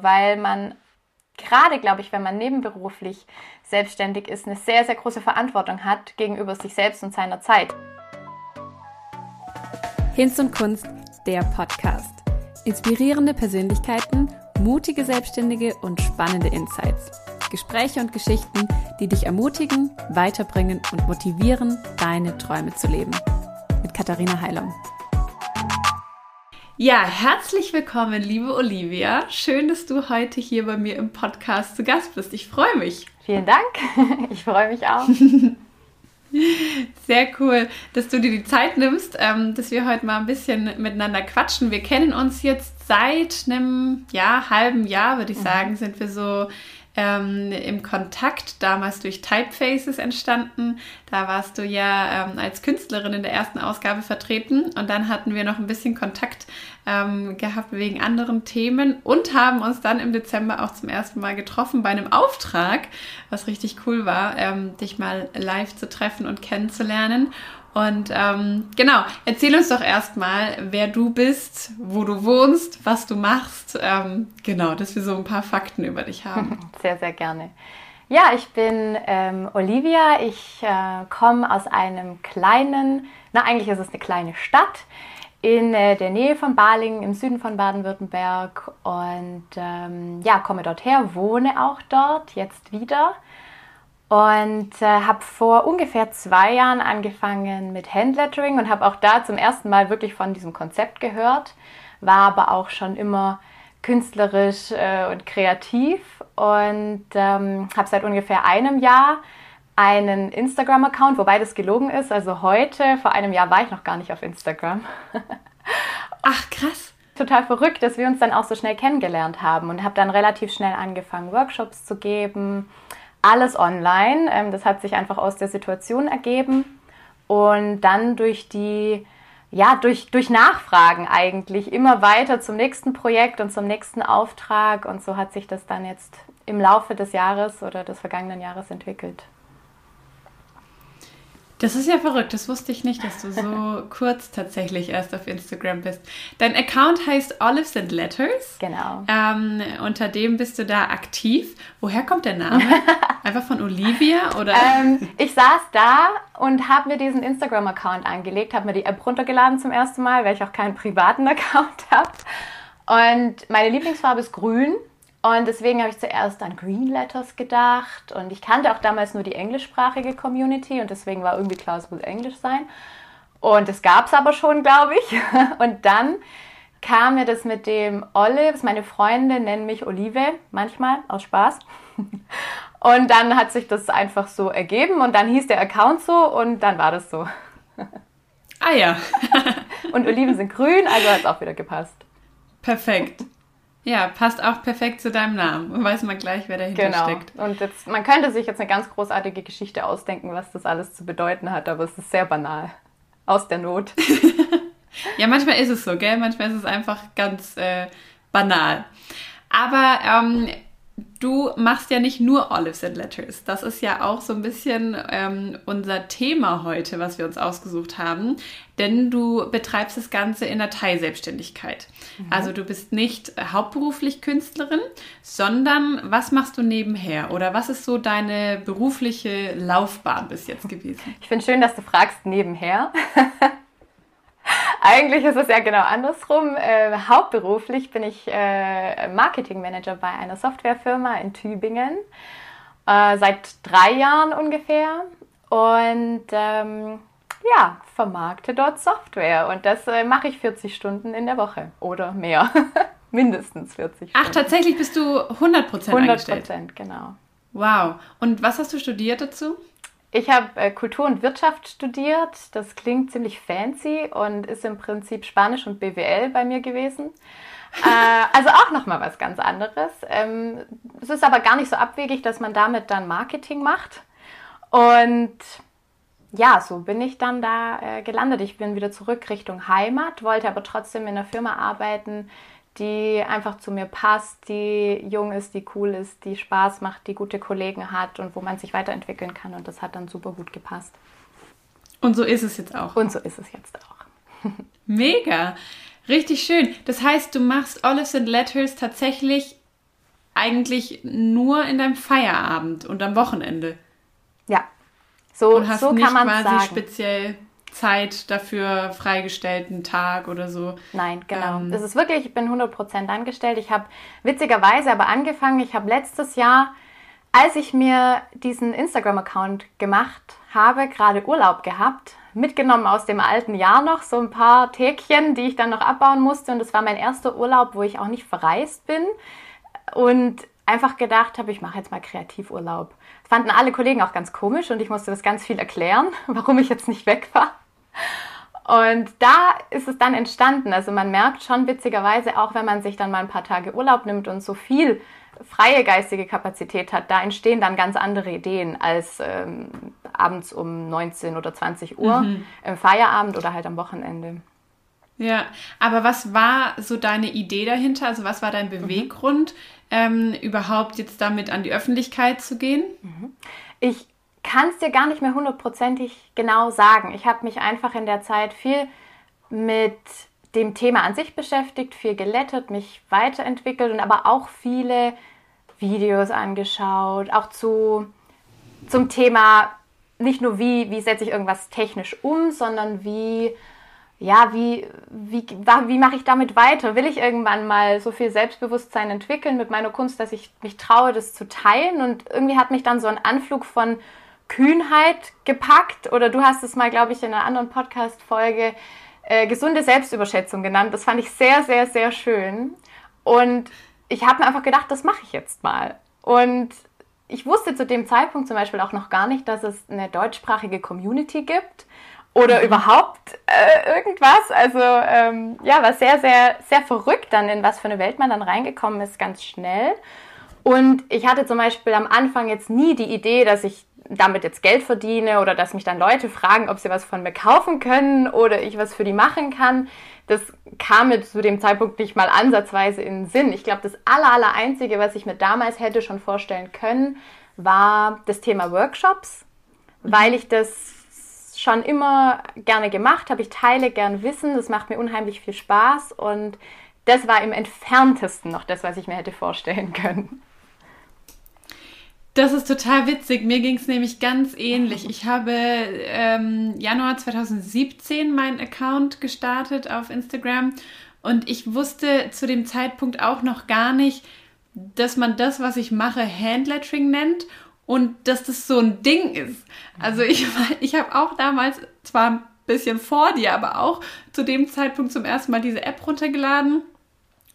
weil man gerade, glaube ich, wenn man nebenberuflich selbstständig ist, eine sehr, sehr große Verantwortung hat gegenüber sich selbst und seiner Zeit. Hinz und Kunst, der Podcast. Inspirierende Persönlichkeiten, mutige Selbstständige und spannende Insights. Gespräche und Geschichten, die dich ermutigen, weiterbringen und motivieren, deine Träume zu leben. Mit Katharina Heilung. Ja, herzlich willkommen, liebe Olivia. Schön, dass du heute hier bei mir im Podcast zu Gast bist. Ich freue mich. Vielen Dank. Ich freue mich auch. Sehr cool, dass du dir die Zeit nimmst, ähm, dass wir heute mal ein bisschen miteinander quatschen. Wir kennen uns jetzt seit einem ja, halben Jahr, würde ich mhm. sagen, sind wir so ähm, im Kontakt, damals durch Typefaces entstanden. Da warst du ja ähm, als Künstlerin in der ersten Ausgabe vertreten und dann hatten wir noch ein bisschen Kontakt ähm, gehabt wegen anderen Themen und haben uns dann im Dezember auch zum ersten Mal getroffen bei einem Auftrag, was richtig cool war, ähm, dich mal live zu treffen und kennenzulernen. Und ähm, genau, erzähl uns doch erstmal, wer du bist, wo du wohnst, was du machst. Ähm, genau, dass wir so ein paar Fakten über dich haben. Sehr, sehr gerne. Ja, ich bin ähm, Olivia. Ich äh, komme aus einem kleinen, na eigentlich ist es eine kleine Stadt in äh, der Nähe von Balingen im Süden von Baden-Württemberg und ähm, ja, komme dort her, wohne auch dort jetzt wieder und äh, habe vor ungefähr zwei Jahren angefangen mit Handlettering und habe auch da zum ersten Mal wirklich von diesem Konzept gehört, war aber auch schon immer künstlerisch äh, und kreativ und ähm, habe seit ungefähr einem Jahr einen Instagram-Account, wobei das gelogen ist. Also heute, vor einem Jahr war ich noch gar nicht auf Instagram. Ach, krass. Total verrückt, dass wir uns dann auch so schnell kennengelernt haben und habe dann relativ schnell angefangen, Workshops zu geben, alles online. Ähm, das hat sich einfach aus der Situation ergeben. Und dann durch die, ja, durch, durch Nachfragen eigentlich immer weiter zum nächsten Projekt und zum nächsten Auftrag. Und so hat sich das dann jetzt im Laufe des Jahres oder des vergangenen Jahres entwickelt. Das ist ja verrückt, das wusste ich nicht, dass du so kurz tatsächlich erst auf Instagram bist. Dein Account heißt Olives and Letters. Genau. Ähm, unter dem bist du da aktiv. Woher kommt der Name? Einfach von Olivia oder? Ähm, ich saß da und habe mir diesen Instagram-Account angelegt, habe mir die App runtergeladen zum ersten Mal, weil ich auch keinen privaten Account habe. Und meine Lieblingsfarbe ist grün. Und deswegen habe ich zuerst an Green Letters gedacht. Und ich kannte auch damals nur die englischsprachige Community und deswegen war irgendwie klar, es muss Englisch sein. Und es gab es aber schon, glaube ich. Und dann kam mir das mit dem Olives. Meine Freunde nennen mich Olive, manchmal aus Spaß. Und dann hat sich das einfach so ergeben und dann hieß der Account so und dann war das so. Ah ja. und Oliven sind grün, also hat es auch wieder gepasst. Perfekt. Ja, passt auch perfekt zu deinem Namen. Weiß man gleich, wer dahinter genau. steckt. Und jetzt, man könnte sich jetzt eine ganz großartige Geschichte ausdenken, was das alles zu bedeuten hat, aber es ist sehr banal. Aus der Not. ja, manchmal ist es so, gell? Manchmal ist es einfach ganz äh, banal. Aber ähm, du machst ja nicht nur Olives and Letters. Das ist ja auch so ein bisschen ähm, unser Thema heute, was wir uns ausgesucht haben. Denn du betreibst das Ganze in der Teilselbstständigkeit. Mhm. Also du bist nicht hauptberuflich Künstlerin, sondern was machst du nebenher? Oder was ist so deine berufliche Laufbahn bis jetzt gewesen? Ich finde schön, dass du fragst nebenher. Eigentlich ist es ja genau andersrum. Äh, hauptberuflich bin ich äh, Marketingmanager bei einer Softwarefirma in Tübingen. Äh, seit drei Jahren ungefähr. Und ähm, ja, vermarkte dort Software. Und das äh, mache ich 40 Stunden in der Woche oder mehr. Mindestens 40 Stunden. Ach, tatsächlich bist du 100%, 100 angestellt? 100%, genau. Wow. Und was hast du studiert dazu? Ich habe äh, Kultur und Wirtschaft studiert. Das klingt ziemlich fancy und ist im Prinzip Spanisch und BWL bei mir gewesen. äh, also auch nochmal was ganz anderes. Ähm, es ist aber gar nicht so abwegig, dass man damit dann Marketing macht. Und ja, so bin ich dann da äh, gelandet. Ich bin wieder zurück Richtung Heimat, wollte aber trotzdem in einer Firma arbeiten, die einfach zu mir passt, die jung ist, die cool ist, die Spaß macht, die gute Kollegen hat und wo man sich weiterentwickeln kann. Und das hat dann super gut gepasst. Und so ist es jetzt auch. Und so ist es jetzt auch. Mega. Richtig schön. Das heißt, du machst Olives and Letters tatsächlich eigentlich nur in deinem Feierabend und am Wochenende. Ja, so, und hast so nicht kann man quasi sagen. speziell Zeit dafür freigestellten Tag oder so. Nein, genau. Ähm. das ist wirklich, ich bin 100% angestellt. Ich habe witzigerweise aber angefangen, ich habe letztes Jahr, als ich mir diesen Instagram-Account gemacht habe, gerade Urlaub gehabt, mitgenommen aus dem alten Jahr noch, so ein paar Tägchen, die ich dann noch abbauen musste. Und das war mein erster Urlaub, wo ich auch nicht verreist bin. Und einfach gedacht habe, ich mache jetzt mal Kreativurlaub. Fanden alle Kollegen auch ganz komisch und ich musste das ganz viel erklären, warum ich jetzt nicht weg war. Und da ist es dann entstanden. Also man merkt schon witzigerweise, auch wenn man sich dann mal ein paar Tage Urlaub nimmt und so viel freie geistige Kapazität hat, da entstehen dann ganz andere Ideen als ähm, abends um 19 oder 20 Uhr im Feierabend oder halt am Wochenende. Ja, aber was war so deine Idee dahinter? Also was war dein Beweggrund, ähm, überhaupt jetzt damit an die Öffentlichkeit zu gehen? Ich kann es dir gar nicht mehr hundertprozentig genau sagen. Ich habe mich einfach in der Zeit viel mit dem Thema an sich beschäftigt, viel gelettet, mich weiterentwickelt und aber auch viele Videos angeschaut, auch zu, zum Thema nicht nur wie, wie setze ich irgendwas technisch um, sondern wie, ja, wie, wie, wie mache ich damit weiter? Will ich irgendwann mal so viel Selbstbewusstsein entwickeln mit meiner Kunst, dass ich mich traue, das zu teilen? Und irgendwie hat mich dann so ein Anflug von Kühnheit gepackt. Oder du hast es mal, glaube ich, in einer anderen Podcast-Folge äh, gesunde Selbstüberschätzung genannt. Das fand ich sehr, sehr, sehr schön. Und ich habe mir einfach gedacht, das mache ich jetzt mal. Und ich wusste zu dem Zeitpunkt zum Beispiel auch noch gar nicht, dass es eine deutschsprachige Community gibt oder überhaupt äh, irgendwas. Also ähm, ja, war sehr, sehr, sehr verrückt dann, in was für eine Welt man dann reingekommen ist, ganz schnell. Und ich hatte zum Beispiel am Anfang jetzt nie die Idee, dass ich damit jetzt Geld verdiene oder dass mich dann Leute fragen, ob sie was von mir kaufen können oder ich was für die machen kann. Das kam mir zu dem Zeitpunkt nicht mal ansatzweise in den Sinn. Ich glaube, das aller, aller Einzige, was ich mir damals hätte schon vorstellen können, war das Thema Workshops, weil ich das schon immer gerne gemacht habe. Ich teile gern Wissen, das macht mir unheimlich viel Spaß und das war im entferntesten noch das, was ich mir hätte vorstellen können. Das ist total witzig. Mir ging es nämlich ganz ähnlich. Ich habe ähm, Januar 2017 meinen Account gestartet auf Instagram und ich wusste zu dem Zeitpunkt auch noch gar nicht, dass man das, was ich mache, Handlettering nennt und dass das so ein Ding ist. Also ich, ich habe auch damals zwar ein bisschen vor dir, aber auch zu dem Zeitpunkt zum ersten Mal diese App runtergeladen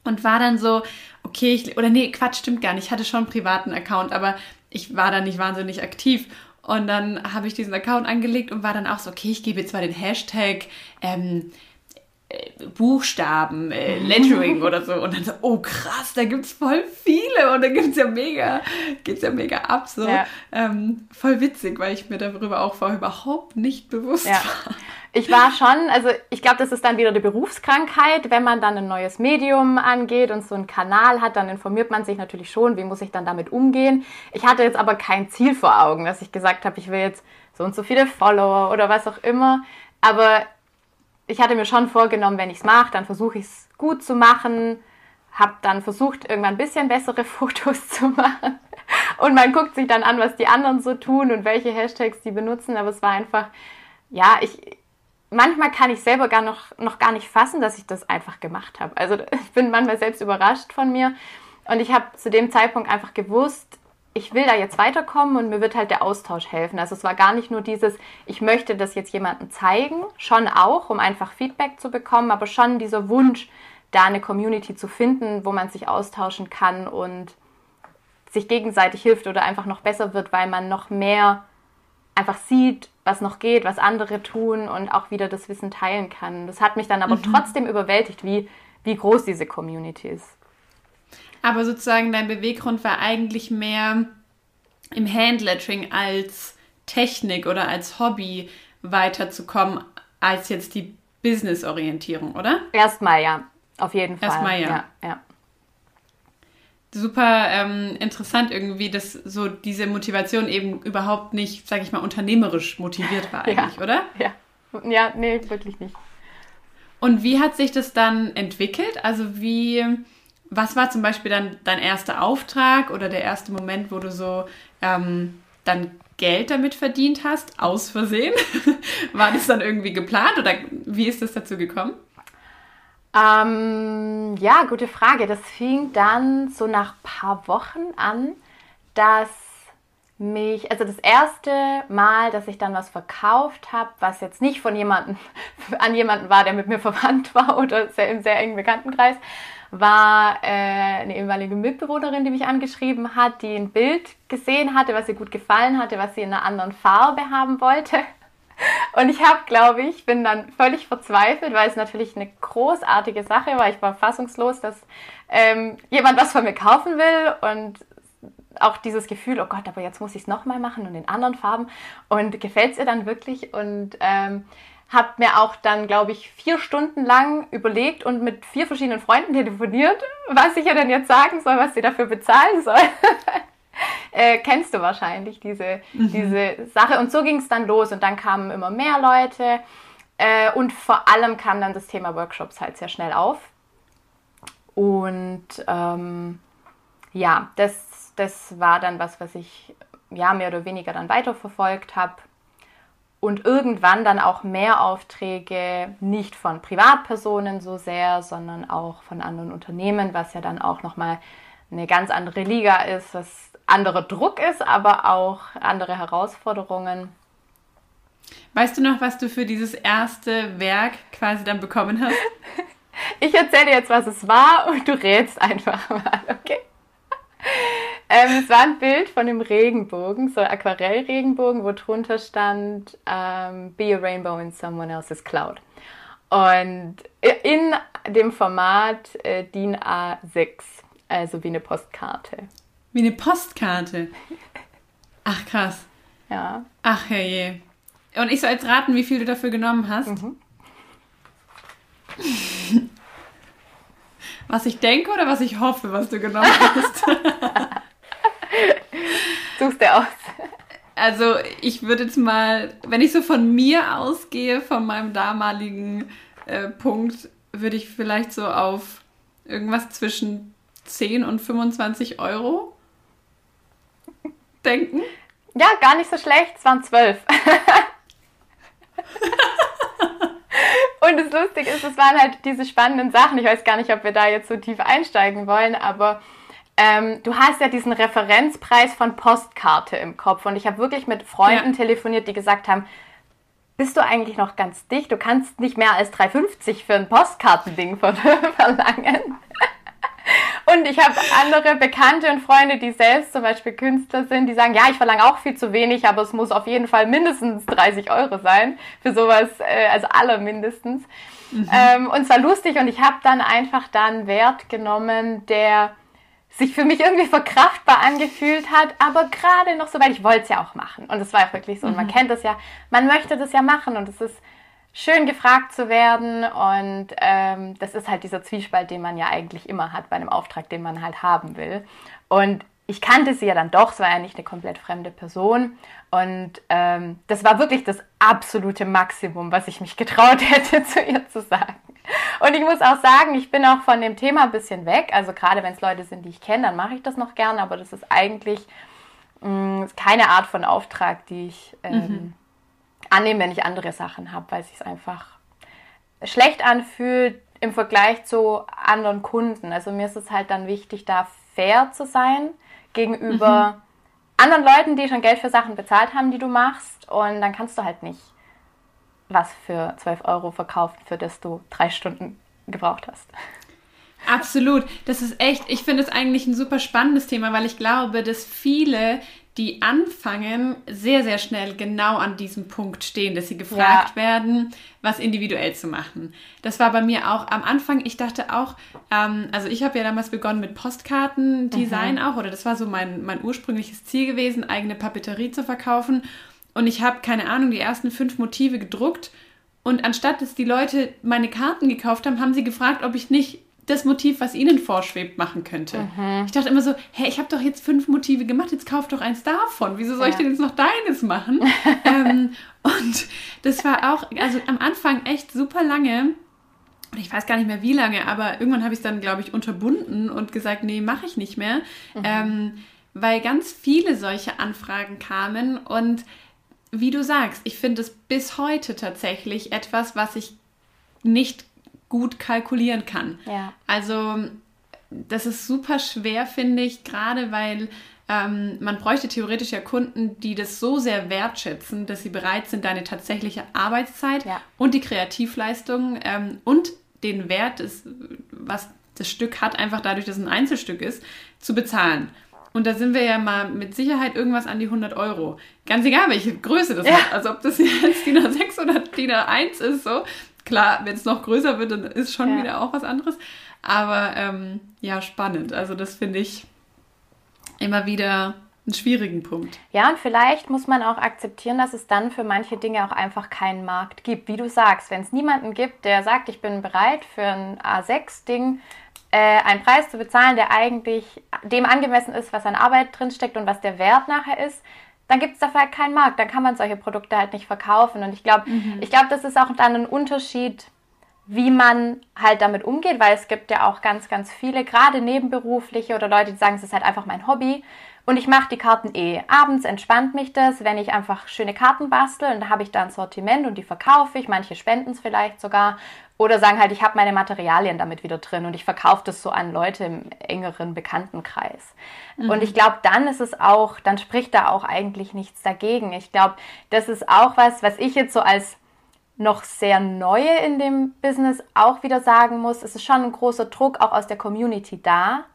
und war dann so, okay, ich, oder nee, Quatsch, stimmt gar nicht. Ich hatte schon einen privaten Account, aber ich war da nicht wahnsinnig aktiv. Und dann habe ich diesen Account angelegt und war dann auch so, okay, ich gebe jetzt mal den Hashtag ähm, äh, Buchstaben, äh, Lettering oder so. Und dann so, oh krass, da gibt es voll viele und da gibt es ja mega, geht's ja mega ab. So. Ja. Ähm, voll witzig, weil ich mir darüber auch vorher überhaupt nicht bewusst Ja. war. Ich war schon, also ich glaube, das ist dann wieder die Berufskrankheit. Wenn man dann ein neues Medium angeht und so einen Kanal hat, dann informiert man sich natürlich schon, wie muss ich dann damit umgehen. Ich hatte jetzt aber kein Ziel vor Augen, dass ich gesagt habe, ich will jetzt so und so viele Follower oder was auch immer. Aber ich hatte mir schon vorgenommen, wenn ich es mache, dann versuche ich es gut zu machen. Habe dann versucht, irgendwann ein bisschen bessere Fotos zu machen. Und man guckt sich dann an, was die anderen so tun und welche Hashtags die benutzen. Aber es war einfach, ja, ich, manchmal kann ich selber gar noch, noch gar nicht fassen, dass ich das einfach gemacht habe. Also ich bin manchmal selbst überrascht von mir. Und ich habe zu dem Zeitpunkt einfach gewusst, ich will da jetzt weiterkommen und mir wird halt der Austausch helfen. Also es war gar nicht nur dieses, ich möchte das jetzt jemandem zeigen, schon auch, um einfach Feedback zu bekommen, aber schon dieser Wunsch, da eine Community zu finden, wo man sich austauschen kann und sich gegenseitig hilft oder einfach noch besser wird, weil man noch mehr einfach sieht, was noch geht, was andere tun und auch wieder das Wissen teilen kann. Das hat mich dann aber trotzdem überwältigt, wie, wie groß diese Community ist. Aber sozusagen dein Beweggrund war eigentlich mehr im Handlettering als Technik oder als Hobby weiterzukommen, als jetzt die Business-Orientierung, oder? Erstmal ja, auf jeden Fall. Erstmal ja. ja, ja. Super ähm, interessant irgendwie, dass so diese Motivation eben überhaupt nicht, sag ich mal, unternehmerisch motiviert war eigentlich, oder? Ja. ja, nee, wirklich nicht. Und wie hat sich das dann entwickelt? Also wie was war zum Beispiel dann dein erster Auftrag oder der erste Moment, wo du so ähm, dann Geld damit verdient hast, aus Versehen? war das dann irgendwie geplant oder wie ist das dazu gekommen? Ähm, ja, gute Frage. Das fing dann so nach ein paar Wochen an, dass mich, also das erste Mal, dass ich dann was verkauft habe, was jetzt nicht von jemandem, an jemanden war, der mit mir verwandt war oder sehr, im sehr engen Bekanntenkreis, war äh, eine ehemalige Mitbewohnerin, die mich angeschrieben hat, die ein Bild gesehen hatte, was ihr gut gefallen hatte, was sie in einer anderen Farbe haben wollte. Und ich habe, glaube ich, bin dann völlig verzweifelt, weil es natürlich eine großartige Sache war. Ich war fassungslos, dass ähm, jemand was von mir kaufen will und auch dieses Gefühl, oh Gott, aber jetzt muss ich es nochmal machen und in anderen Farben. Und gefällt es ihr dann wirklich? Und ähm, habe mir auch dann, glaube ich, vier Stunden lang überlegt und mit vier verschiedenen Freunden telefoniert, was ich ihr denn jetzt sagen soll, was sie dafür bezahlen soll. äh, kennst du wahrscheinlich diese, mhm. diese Sache. Und so ging es dann los und dann kamen immer mehr Leute äh, und vor allem kam dann das Thema Workshops halt sehr schnell auf. Und ähm, ja, das, das war dann was, was ich ja mehr oder weniger dann weiterverfolgt habe und irgendwann dann auch mehr Aufträge nicht von Privatpersonen so sehr, sondern auch von anderen Unternehmen, was ja dann auch nochmal eine ganz andere Liga ist, was anderer Druck ist, aber auch andere Herausforderungen. Weißt du noch, was du für dieses erste Werk quasi dann bekommen hast? ich erzähle jetzt, was es war und du rätst einfach mal, okay? Ähm, es war ein Bild von dem Regenbogen, so Aquarellregenbogen, wo drunter stand ähm, Be a Rainbow in someone else's cloud. Und in dem Format äh, DIN A6, also wie eine Postkarte. Wie eine Postkarte? Ach krass. Ja. Ach herrje. Und ich soll jetzt raten, wie viel du dafür genommen hast? Mhm. was ich denke oder was ich hoffe, was du genommen hast? Suchst du aus. Also ich würde jetzt mal, wenn ich so von mir ausgehe, von meinem damaligen äh, Punkt, würde ich vielleicht so auf irgendwas zwischen 10 und 25 Euro denken. Ja, gar nicht so schlecht. Es waren 12. und das Lustige ist, es waren halt diese spannenden Sachen. Ich weiß gar nicht, ob wir da jetzt so tief einsteigen wollen, aber ähm, du hast ja diesen Referenzpreis von Postkarte im Kopf und ich habe wirklich mit Freunden ja. telefoniert, die gesagt haben, bist du eigentlich noch ganz dicht? Du kannst nicht mehr als 3,50 für ein Postkartending verlangen. Und ich habe andere Bekannte und Freunde, die selbst zum Beispiel Künstler sind, die sagen, ja, ich verlange auch viel zu wenig, aber es muss auf jeden Fall mindestens 30 Euro sein für sowas, äh, also aller mindestens. Mhm. Ähm, und zwar lustig und ich habe dann einfach dann Wert genommen, der sich für mich irgendwie verkraftbar angefühlt hat, aber gerade noch so, weil ich wollte es ja auch machen. Und es war auch wirklich so. Und man mhm. kennt das ja, man möchte das ja machen und es ist schön gefragt zu werden. Und ähm, das ist halt dieser Zwiespalt, den man ja eigentlich immer hat bei einem Auftrag, den man halt haben will. Und ich kannte sie ja dann doch, es war ja nicht eine komplett fremde Person. Und ähm, das war wirklich das absolute Maximum, was ich mich getraut hätte, zu ihr zu sagen. Und ich muss auch sagen, ich bin auch von dem Thema ein bisschen weg. Also gerade wenn es Leute sind, die ich kenne, dann mache ich das noch gerne, aber das ist eigentlich mh, mm, keine Art von Auftrag, die ich ähm, mhm. annehme, wenn ich andere Sachen habe, weil es sich einfach schlecht anfühlt im Vergleich zu anderen Kunden. Also mir ist es halt dann wichtig, da fair zu sein gegenüber mhm. anderen Leuten, die schon Geld für Sachen bezahlt haben, die du machst. Und dann kannst du halt nicht was für 12 Euro verkauft, für das du drei Stunden gebraucht hast. Absolut. Das ist echt, ich finde es eigentlich ein super spannendes Thema, weil ich glaube, dass viele, die anfangen, sehr, sehr schnell genau an diesem Punkt stehen, dass sie gefragt ja. werden, was individuell zu machen. Das war bei mir auch am Anfang, ich dachte auch, ähm, also ich habe ja damals begonnen mit Postkartendesign mhm. auch, oder das war so mein, mein ursprüngliches Ziel gewesen, eigene Papeterie zu verkaufen. Und ich habe, keine Ahnung, die ersten fünf Motive gedruckt. Und anstatt dass die Leute meine Karten gekauft haben, haben sie gefragt, ob ich nicht das Motiv, was ihnen vorschwebt, machen könnte. Mhm. Ich dachte immer so, hey, ich habe doch jetzt fünf Motive gemacht, jetzt kauf doch eins davon. Wieso soll ja. ich denn jetzt noch deines machen? ähm, und das war auch, also am Anfang echt super lange und ich weiß gar nicht mehr wie lange, aber irgendwann habe ich es dann, glaube ich, unterbunden und gesagt, nee, mache ich nicht mehr. Mhm. Ähm, weil ganz viele solche Anfragen kamen und wie du sagst, ich finde es bis heute tatsächlich etwas, was ich nicht gut kalkulieren kann. Ja. Also das ist super schwer, finde ich, gerade weil ähm, man bräuchte theoretisch ja Kunden, die das so sehr wertschätzen, dass sie bereit sind, deine tatsächliche Arbeitszeit ja. und die Kreativleistung ähm, und den Wert, des, was das Stück hat, einfach dadurch, dass es ein Einzelstück ist, zu bezahlen. Und da sind wir ja mal mit Sicherheit irgendwas an die 100 Euro. Ganz egal, welche Größe das ja. hat. Also ob das jetzt DIN A6 oder DIN A1 ist, so. Klar, wenn es noch größer wird, dann ist schon ja. wieder auch was anderes. Aber ähm, ja, spannend. Also das finde ich immer wieder einen schwierigen Punkt. Ja, und vielleicht muss man auch akzeptieren, dass es dann für manche Dinge auch einfach keinen Markt gibt. Wie du sagst, wenn es niemanden gibt, der sagt, ich bin bereit für ein A6-Ding äh, einen Preis zu bezahlen, der eigentlich dem angemessen ist, was an Arbeit drinsteckt und was der Wert nachher ist, dann gibt es dafür halt keinen Markt. Dann kann man solche Produkte halt nicht verkaufen. Und ich glaube, mhm. ich glaube, das ist auch dann ein Unterschied, wie man halt damit umgeht, weil es gibt ja auch ganz, ganz viele, gerade nebenberufliche oder Leute, die sagen, es ist halt einfach mein Hobby. Und ich mache die Karten eh. Abends entspannt mich das, wenn ich einfach schöne Karten bastel und da habe ich da ein Sortiment und die verkaufe ich. Manche spenden es vielleicht sogar. Oder sagen halt, ich habe meine Materialien damit wieder drin und ich verkaufe das so an Leute im engeren Bekanntenkreis. Mhm. Und ich glaube, dann ist es auch, dann spricht da auch eigentlich nichts dagegen. Ich glaube, das ist auch was, was ich jetzt so als noch sehr neue in dem Business auch wieder sagen muss. Es ist schon ein großer Druck auch aus der Community da,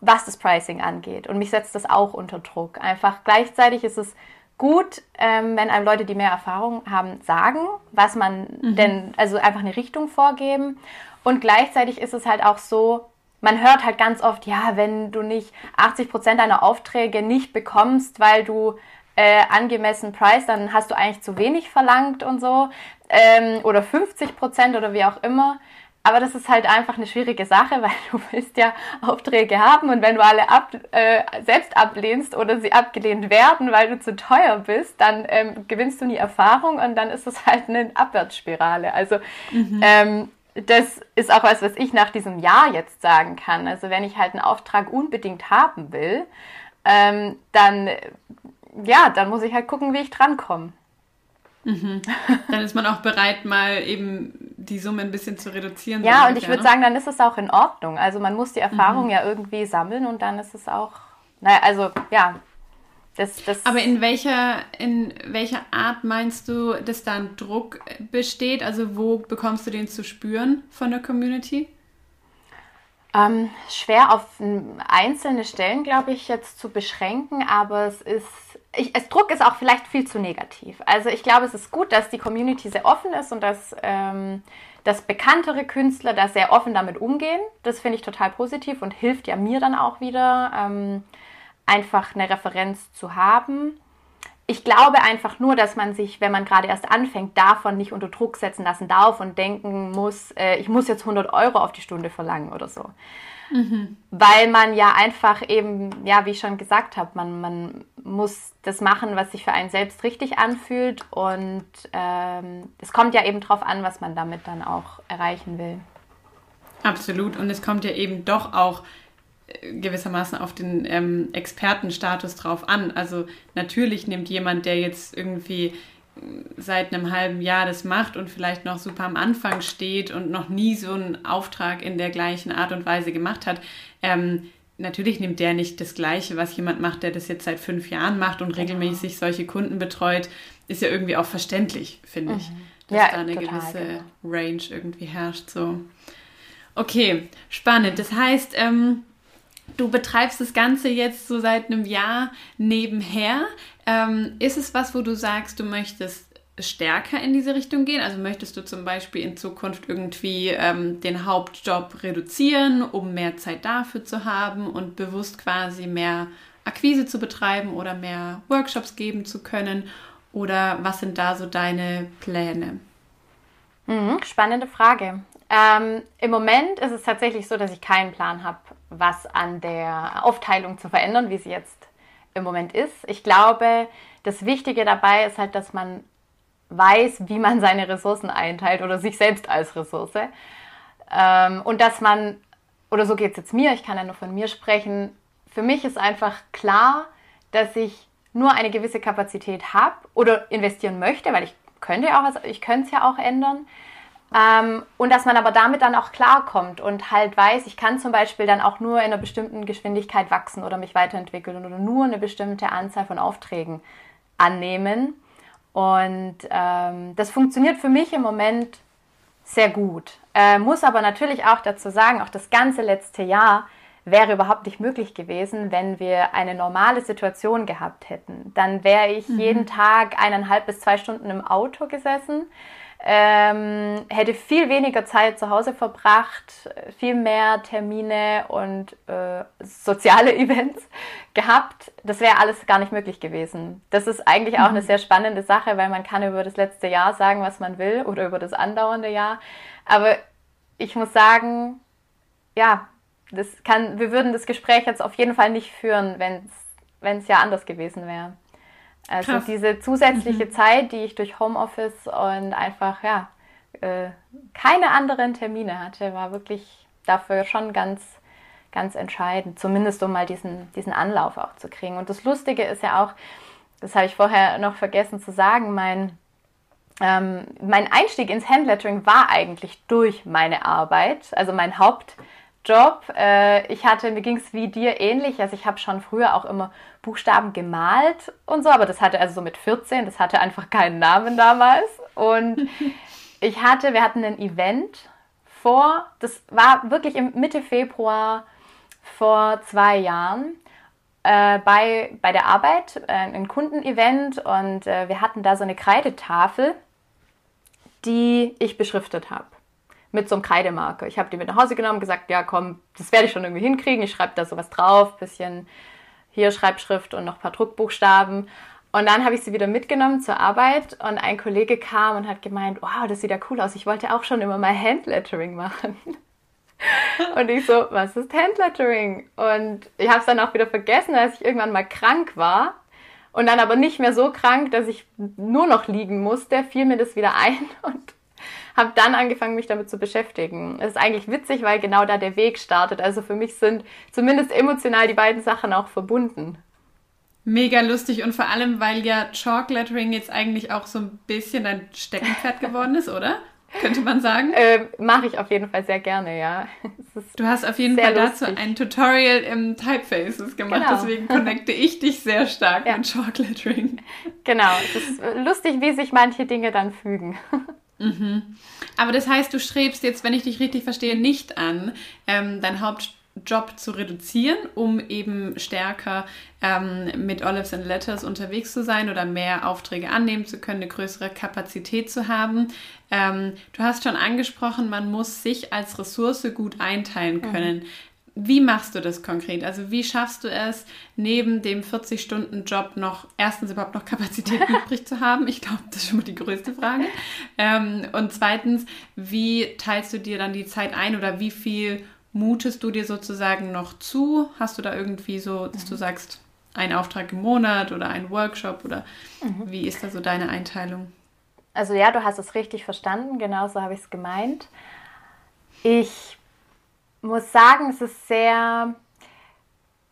was das Pricing angeht. Und mich setzt das auch unter Druck. Einfach gleichzeitig ist es gut, ähm, wenn einem Leute, die mehr Erfahrung haben, sagen, was man mhm. denn, also einfach eine Richtung vorgeben. Und gleichzeitig ist es halt auch so, man hört halt ganz oft, ja, wenn du nicht 80 Prozent deiner Aufträge nicht bekommst, weil du äh, angemessen Preis, dann hast du eigentlich zu wenig verlangt und so. Ähm, oder 50 Prozent oder wie auch immer. Aber das ist halt einfach eine schwierige Sache, weil du willst ja Aufträge haben und wenn du alle ab, äh, selbst ablehnst oder sie abgelehnt werden, weil du zu teuer bist, dann ähm, gewinnst du nie Erfahrung und dann ist es halt eine Abwärtsspirale. Also mhm. ähm, das ist auch was, was ich nach diesem Jahr jetzt sagen kann. Also wenn ich halt einen Auftrag unbedingt haben will, ähm, dann ja, dann muss ich halt gucken, wie ich drankomme. Mhm. Dann ist man auch bereit, mal eben die Summe ein bisschen zu reduzieren. Ja, so und ich würde ne? sagen, dann ist es auch in Ordnung. Also man muss die Erfahrung mhm. ja irgendwie sammeln und dann ist es auch, naja, also ja. Das, das Aber in welcher, in welcher Art meinst du, dass da ein Druck besteht? Also wo bekommst du den zu spüren von der Community? Ähm, schwer auf einzelne Stellen, glaube ich, jetzt zu beschränken, aber es ist, ich, es, Druck ist auch vielleicht viel zu negativ. Also ich glaube, es ist gut, dass die Community sehr offen ist und dass, ähm, dass bekanntere Künstler da sehr offen damit umgehen. Das finde ich total positiv und hilft ja mir dann auch wieder, ähm, einfach eine Referenz zu haben ich glaube einfach nur, dass man sich, wenn man gerade erst anfängt, davon nicht unter Druck setzen lassen darf und denken muss, äh, ich muss jetzt 100 Euro auf die Stunde verlangen oder so. Mhm. Weil man ja einfach eben, ja, wie ich schon gesagt habe, man, man muss das machen, was sich für einen selbst richtig anfühlt und ähm, es kommt ja eben drauf an, was man damit dann auch erreichen will. Absolut und es kommt ja eben doch auch gewissermaßen auf den ähm, Expertenstatus drauf an. Also natürlich nimmt jemand, der jetzt irgendwie äh, seit einem halben Jahr das macht und vielleicht noch super am Anfang steht und noch nie so einen Auftrag in der gleichen Art und Weise gemacht hat, ähm, natürlich nimmt der nicht das Gleiche, was jemand macht, der das jetzt seit fünf Jahren macht und regelmäßig solche Kunden betreut, ist ja irgendwie auch verständlich, finde ich, mhm. dass ja, da eine total, gewisse genau. Range irgendwie herrscht. So. Okay, spannend. Das heißt, ähm, Du betreibst das Ganze jetzt so seit einem Jahr nebenher. Ähm, ist es was, wo du sagst, du möchtest stärker in diese Richtung gehen? Also möchtest du zum Beispiel in Zukunft irgendwie ähm, den Hauptjob reduzieren, um mehr Zeit dafür zu haben und bewusst quasi mehr Akquise zu betreiben oder mehr Workshops geben zu können? Oder was sind da so deine Pläne? Mhm, spannende Frage. Ähm, Im Moment ist es tatsächlich so, dass ich keinen Plan habe, was an der Aufteilung zu verändern, wie sie jetzt im Moment ist. Ich glaube, das Wichtige dabei ist halt, dass man weiß, wie man seine Ressourcen einteilt oder sich selbst als Ressource. Ähm, und dass man, oder so geht es jetzt mir, ich kann ja nur von mir sprechen, für mich ist einfach klar, dass ich nur eine gewisse Kapazität habe oder investieren möchte, weil ich könnte auch ich könnte es ja auch ändern. Ähm, und dass man aber damit dann auch klarkommt und halt weiß, ich kann zum Beispiel dann auch nur in einer bestimmten Geschwindigkeit wachsen oder mich weiterentwickeln oder nur eine bestimmte Anzahl von Aufträgen annehmen. Und ähm, das funktioniert für mich im Moment sehr gut. Äh, muss aber natürlich auch dazu sagen, auch das ganze letzte Jahr wäre überhaupt nicht möglich gewesen, wenn wir eine normale Situation gehabt hätten. Dann wäre ich mhm. jeden Tag eineinhalb bis zwei Stunden im Auto gesessen, ähm, hätte viel weniger Zeit zu Hause verbracht, viel mehr Termine und äh, soziale Events gehabt. Das wäre alles gar nicht möglich gewesen. Das ist eigentlich auch mhm. eine sehr spannende Sache, weil man kann über das letzte Jahr sagen, was man will oder über das andauernde Jahr. Aber ich muss sagen, ja, das kann, wir würden das Gespräch jetzt auf jeden Fall nicht führen, wenn es ja anders gewesen wäre. Also Krass. diese zusätzliche mhm. Zeit, die ich durch Homeoffice und einfach, ja, äh, keine anderen Termine hatte, war wirklich dafür schon ganz, ganz entscheidend. Zumindest um mal diesen, diesen Anlauf auch zu kriegen. Und das Lustige ist ja auch, das habe ich vorher noch vergessen zu sagen, mein, ähm, mein Einstieg ins Handlettering war eigentlich durch meine Arbeit. Also mein Haupt, Job. Äh, ich hatte, mir ging es wie dir ähnlich. Also ich habe schon früher auch immer Buchstaben gemalt und so, aber das hatte also so mit 14, das hatte einfach keinen Namen damals. Und ich hatte, wir hatten ein Event vor, das war wirklich im Mitte Februar vor zwei Jahren. Äh, bei, bei der Arbeit, äh, ein Kundenevent und äh, wir hatten da so eine Kreidetafel, die ich beschriftet habe mit so einem Kreidemarker. Ich habe die mit nach Hause genommen, gesagt, ja komm, das werde ich schon irgendwie hinkriegen. Ich schreibe da sowas drauf, bisschen hier Schreibschrift und noch ein paar Druckbuchstaben. Und dann habe ich sie wieder mitgenommen zur Arbeit und ein Kollege kam und hat gemeint, wow, das sieht ja cool aus. Ich wollte auch schon immer mal Handlettering machen. Und ich so, was ist Handlettering? Und ich habe es dann auch wieder vergessen, als ich irgendwann mal krank war. Und dann aber nicht mehr so krank, dass ich nur noch liegen musste, fiel mir das wieder ein und habe dann angefangen, mich damit zu beschäftigen. Es ist eigentlich witzig, weil genau da der Weg startet. Also für mich sind zumindest emotional die beiden Sachen auch verbunden. Mega lustig und vor allem, weil ja Chalk Lettering jetzt eigentlich auch so ein bisschen ein Steckenpferd geworden ist, oder? Könnte man sagen? Äh, Mache ich auf jeden Fall sehr gerne, ja. Du hast auf jeden Fall dazu ein Tutorial im Typefaces gemacht, genau. deswegen connecte ich dich sehr stark ja. mit Chalk Lettering. Genau, es ist lustig, wie sich manche Dinge dann fügen. Mhm. Aber das heißt, du strebst jetzt, wenn ich dich richtig verstehe, nicht an, ähm, dein Hauptjob zu reduzieren, um eben stärker ähm, mit Olives and Letters unterwegs zu sein oder mehr Aufträge annehmen zu können, eine größere Kapazität zu haben. Ähm, du hast schon angesprochen, man muss sich als Ressource gut einteilen mhm. können. Mhm. Wie machst du das konkret? Also wie schaffst du es, neben dem 40-Stunden-Job noch erstens überhaupt noch Kapazität übrig zu haben? Ich glaube, das ist schon mal die größte Frage. Ähm, und zweitens, wie teilst du dir dann die Zeit ein oder wie viel mutest du dir sozusagen noch zu? Hast du da irgendwie so, dass du sagst, ein Auftrag im Monat oder ein Workshop oder mhm. wie ist da so deine Einteilung? Also ja, du hast es richtig verstanden, genauso habe ich es gemeint. Ich muss sagen, es ist sehr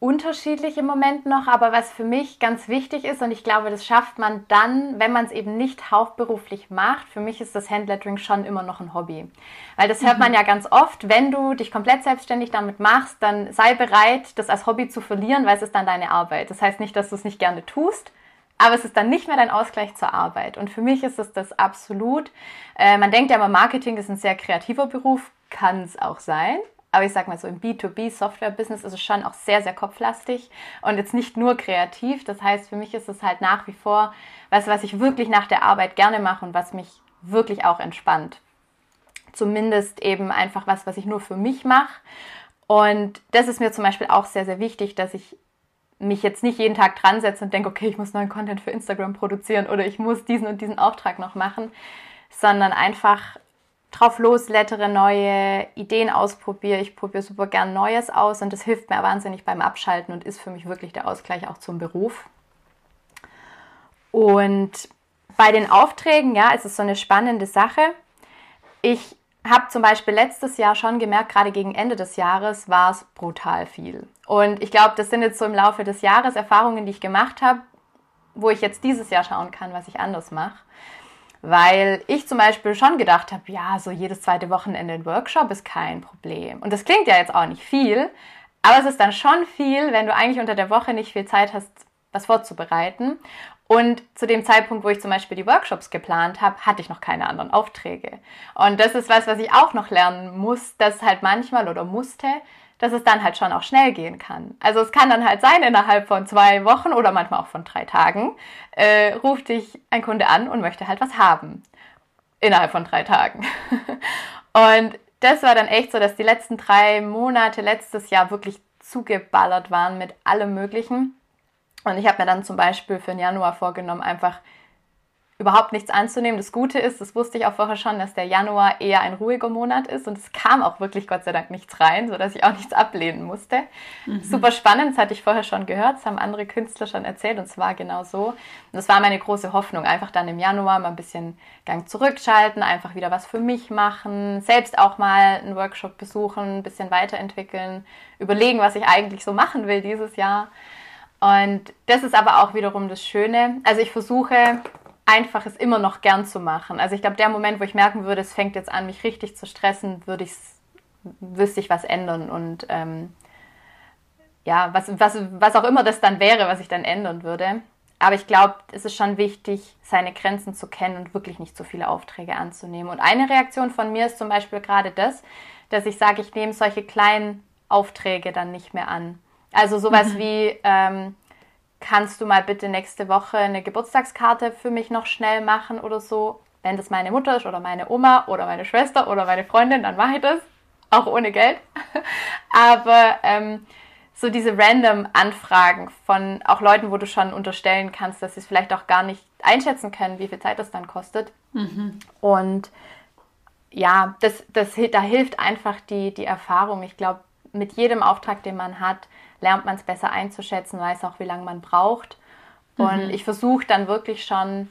unterschiedlich im Moment noch, aber was für mich ganz wichtig ist und ich glaube, das schafft man dann, wenn man es eben nicht hauptberuflich macht. Für mich ist das Handlettering schon immer noch ein Hobby, weil das hört mhm. man ja ganz oft, wenn du dich komplett selbstständig damit machst, dann sei bereit, das als Hobby zu verlieren, weil es ist dann deine Arbeit. Das heißt nicht, dass du es nicht gerne tust, aber es ist dann nicht mehr dein Ausgleich zur Arbeit. Und für mich ist es das absolut. Äh, man denkt ja immer, Marketing ist ein sehr kreativer Beruf, kann es auch sein. Aber ich sag mal so, im B2B-Software-Business ist es schon auch sehr, sehr kopflastig und jetzt nicht nur kreativ. Das heißt, für mich ist es halt nach wie vor was, was ich wirklich nach der Arbeit gerne mache und was mich wirklich auch entspannt. Zumindest eben einfach was, was ich nur für mich mache. Und das ist mir zum Beispiel auch sehr, sehr wichtig, dass ich mich jetzt nicht jeden Tag dran setze und denke, okay, ich muss neuen Content für Instagram produzieren oder ich muss diesen und diesen Auftrag noch machen, sondern einfach drauf loslettere, neue Ideen ausprobiere. Ich probiere super gern Neues aus und das hilft mir wahnsinnig beim Abschalten und ist für mich wirklich der Ausgleich auch zum Beruf. Und bei den Aufträgen, ja, ist es so eine spannende Sache. Ich habe zum Beispiel letztes Jahr schon gemerkt, gerade gegen Ende des Jahres war es brutal viel. Und ich glaube, das sind jetzt so im Laufe des Jahres Erfahrungen, die ich gemacht habe, wo ich jetzt dieses Jahr schauen kann, was ich anders mache. Weil ich zum Beispiel schon gedacht habe, ja, so jedes zweite Wochenende ein Workshop ist kein Problem. Und das klingt ja jetzt auch nicht viel, aber es ist dann schon viel, wenn du eigentlich unter der Woche nicht viel Zeit hast, was vorzubereiten. Und zu dem Zeitpunkt, wo ich zum Beispiel die Workshops geplant habe, hatte ich noch keine anderen Aufträge. Und das ist was, was ich auch noch lernen muss, dass halt manchmal oder musste, dass es dann halt schon auch schnell gehen kann. Also es kann dann halt sein, innerhalb von zwei Wochen oder manchmal auch von drei Tagen, äh, ruft dich ein Kunde an und möchte halt was haben. Innerhalb von drei Tagen. und das war dann echt so, dass die letzten drei Monate letztes Jahr wirklich zugeballert waren mit allem Möglichen. Und ich habe mir dann zum Beispiel für den Januar vorgenommen, einfach überhaupt nichts anzunehmen. Das Gute ist, das wusste ich auch vorher schon, dass der Januar eher ein ruhiger Monat ist und es kam auch wirklich Gott sei Dank nichts rein, sodass ich auch nichts ablehnen musste. Mhm. Super spannend, das hatte ich vorher schon gehört, das haben andere Künstler schon erzählt und es war genau so. Und das war meine große Hoffnung, einfach dann im Januar mal ein bisschen Gang zurückschalten, einfach wieder was für mich machen, selbst auch mal einen Workshop besuchen, ein bisschen weiterentwickeln, überlegen, was ich eigentlich so machen will dieses Jahr. Und das ist aber auch wiederum das Schöne. Also ich versuche einfach es immer noch gern zu machen. Also ich glaube, der Moment, wo ich merken würde, es fängt jetzt an, mich richtig zu stressen, würde ich wüsste ich was ändern und ähm, ja, was, was, was auch immer das dann wäre, was ich dann ändern würde. Aber ich glaube, es ist schon wichtig, seine Grenzen zu kennen und wirklich nicht so viele Aufträge anzunehmen. Und eine Reaktion von mir ist zum Beispiel gerade das, dass ich sage, ich nehme solche kleinen Aufträge dann nicht mehr an. Also sowas mhm. wie, ähm, kannst du mal bitte nächste Woche eine Geburtstagskarte für mich noch schnell machen oder so. Wenn das meine Mutter ist oder meine Oma oder meine Schwester oder meine Freundin, dann mache ich das, auch ohne Geld. Aber ähm, so diese random Anfragen von auch Leuten, wo du schon unterstellen kannst, dass sie es vielleicht auch gar nicht einschätzen können, wie viel Zeit das dann kostet. Mhm. Und ja, das, das, da hilft einfach die, die Erfahrung. Ich glaube, mit jedem Auftrag, den man hat, lernt man es besser einzuschätzen, weiß auch, wie lange man braucht. Und mhm. ich versuche dann wirklich schon,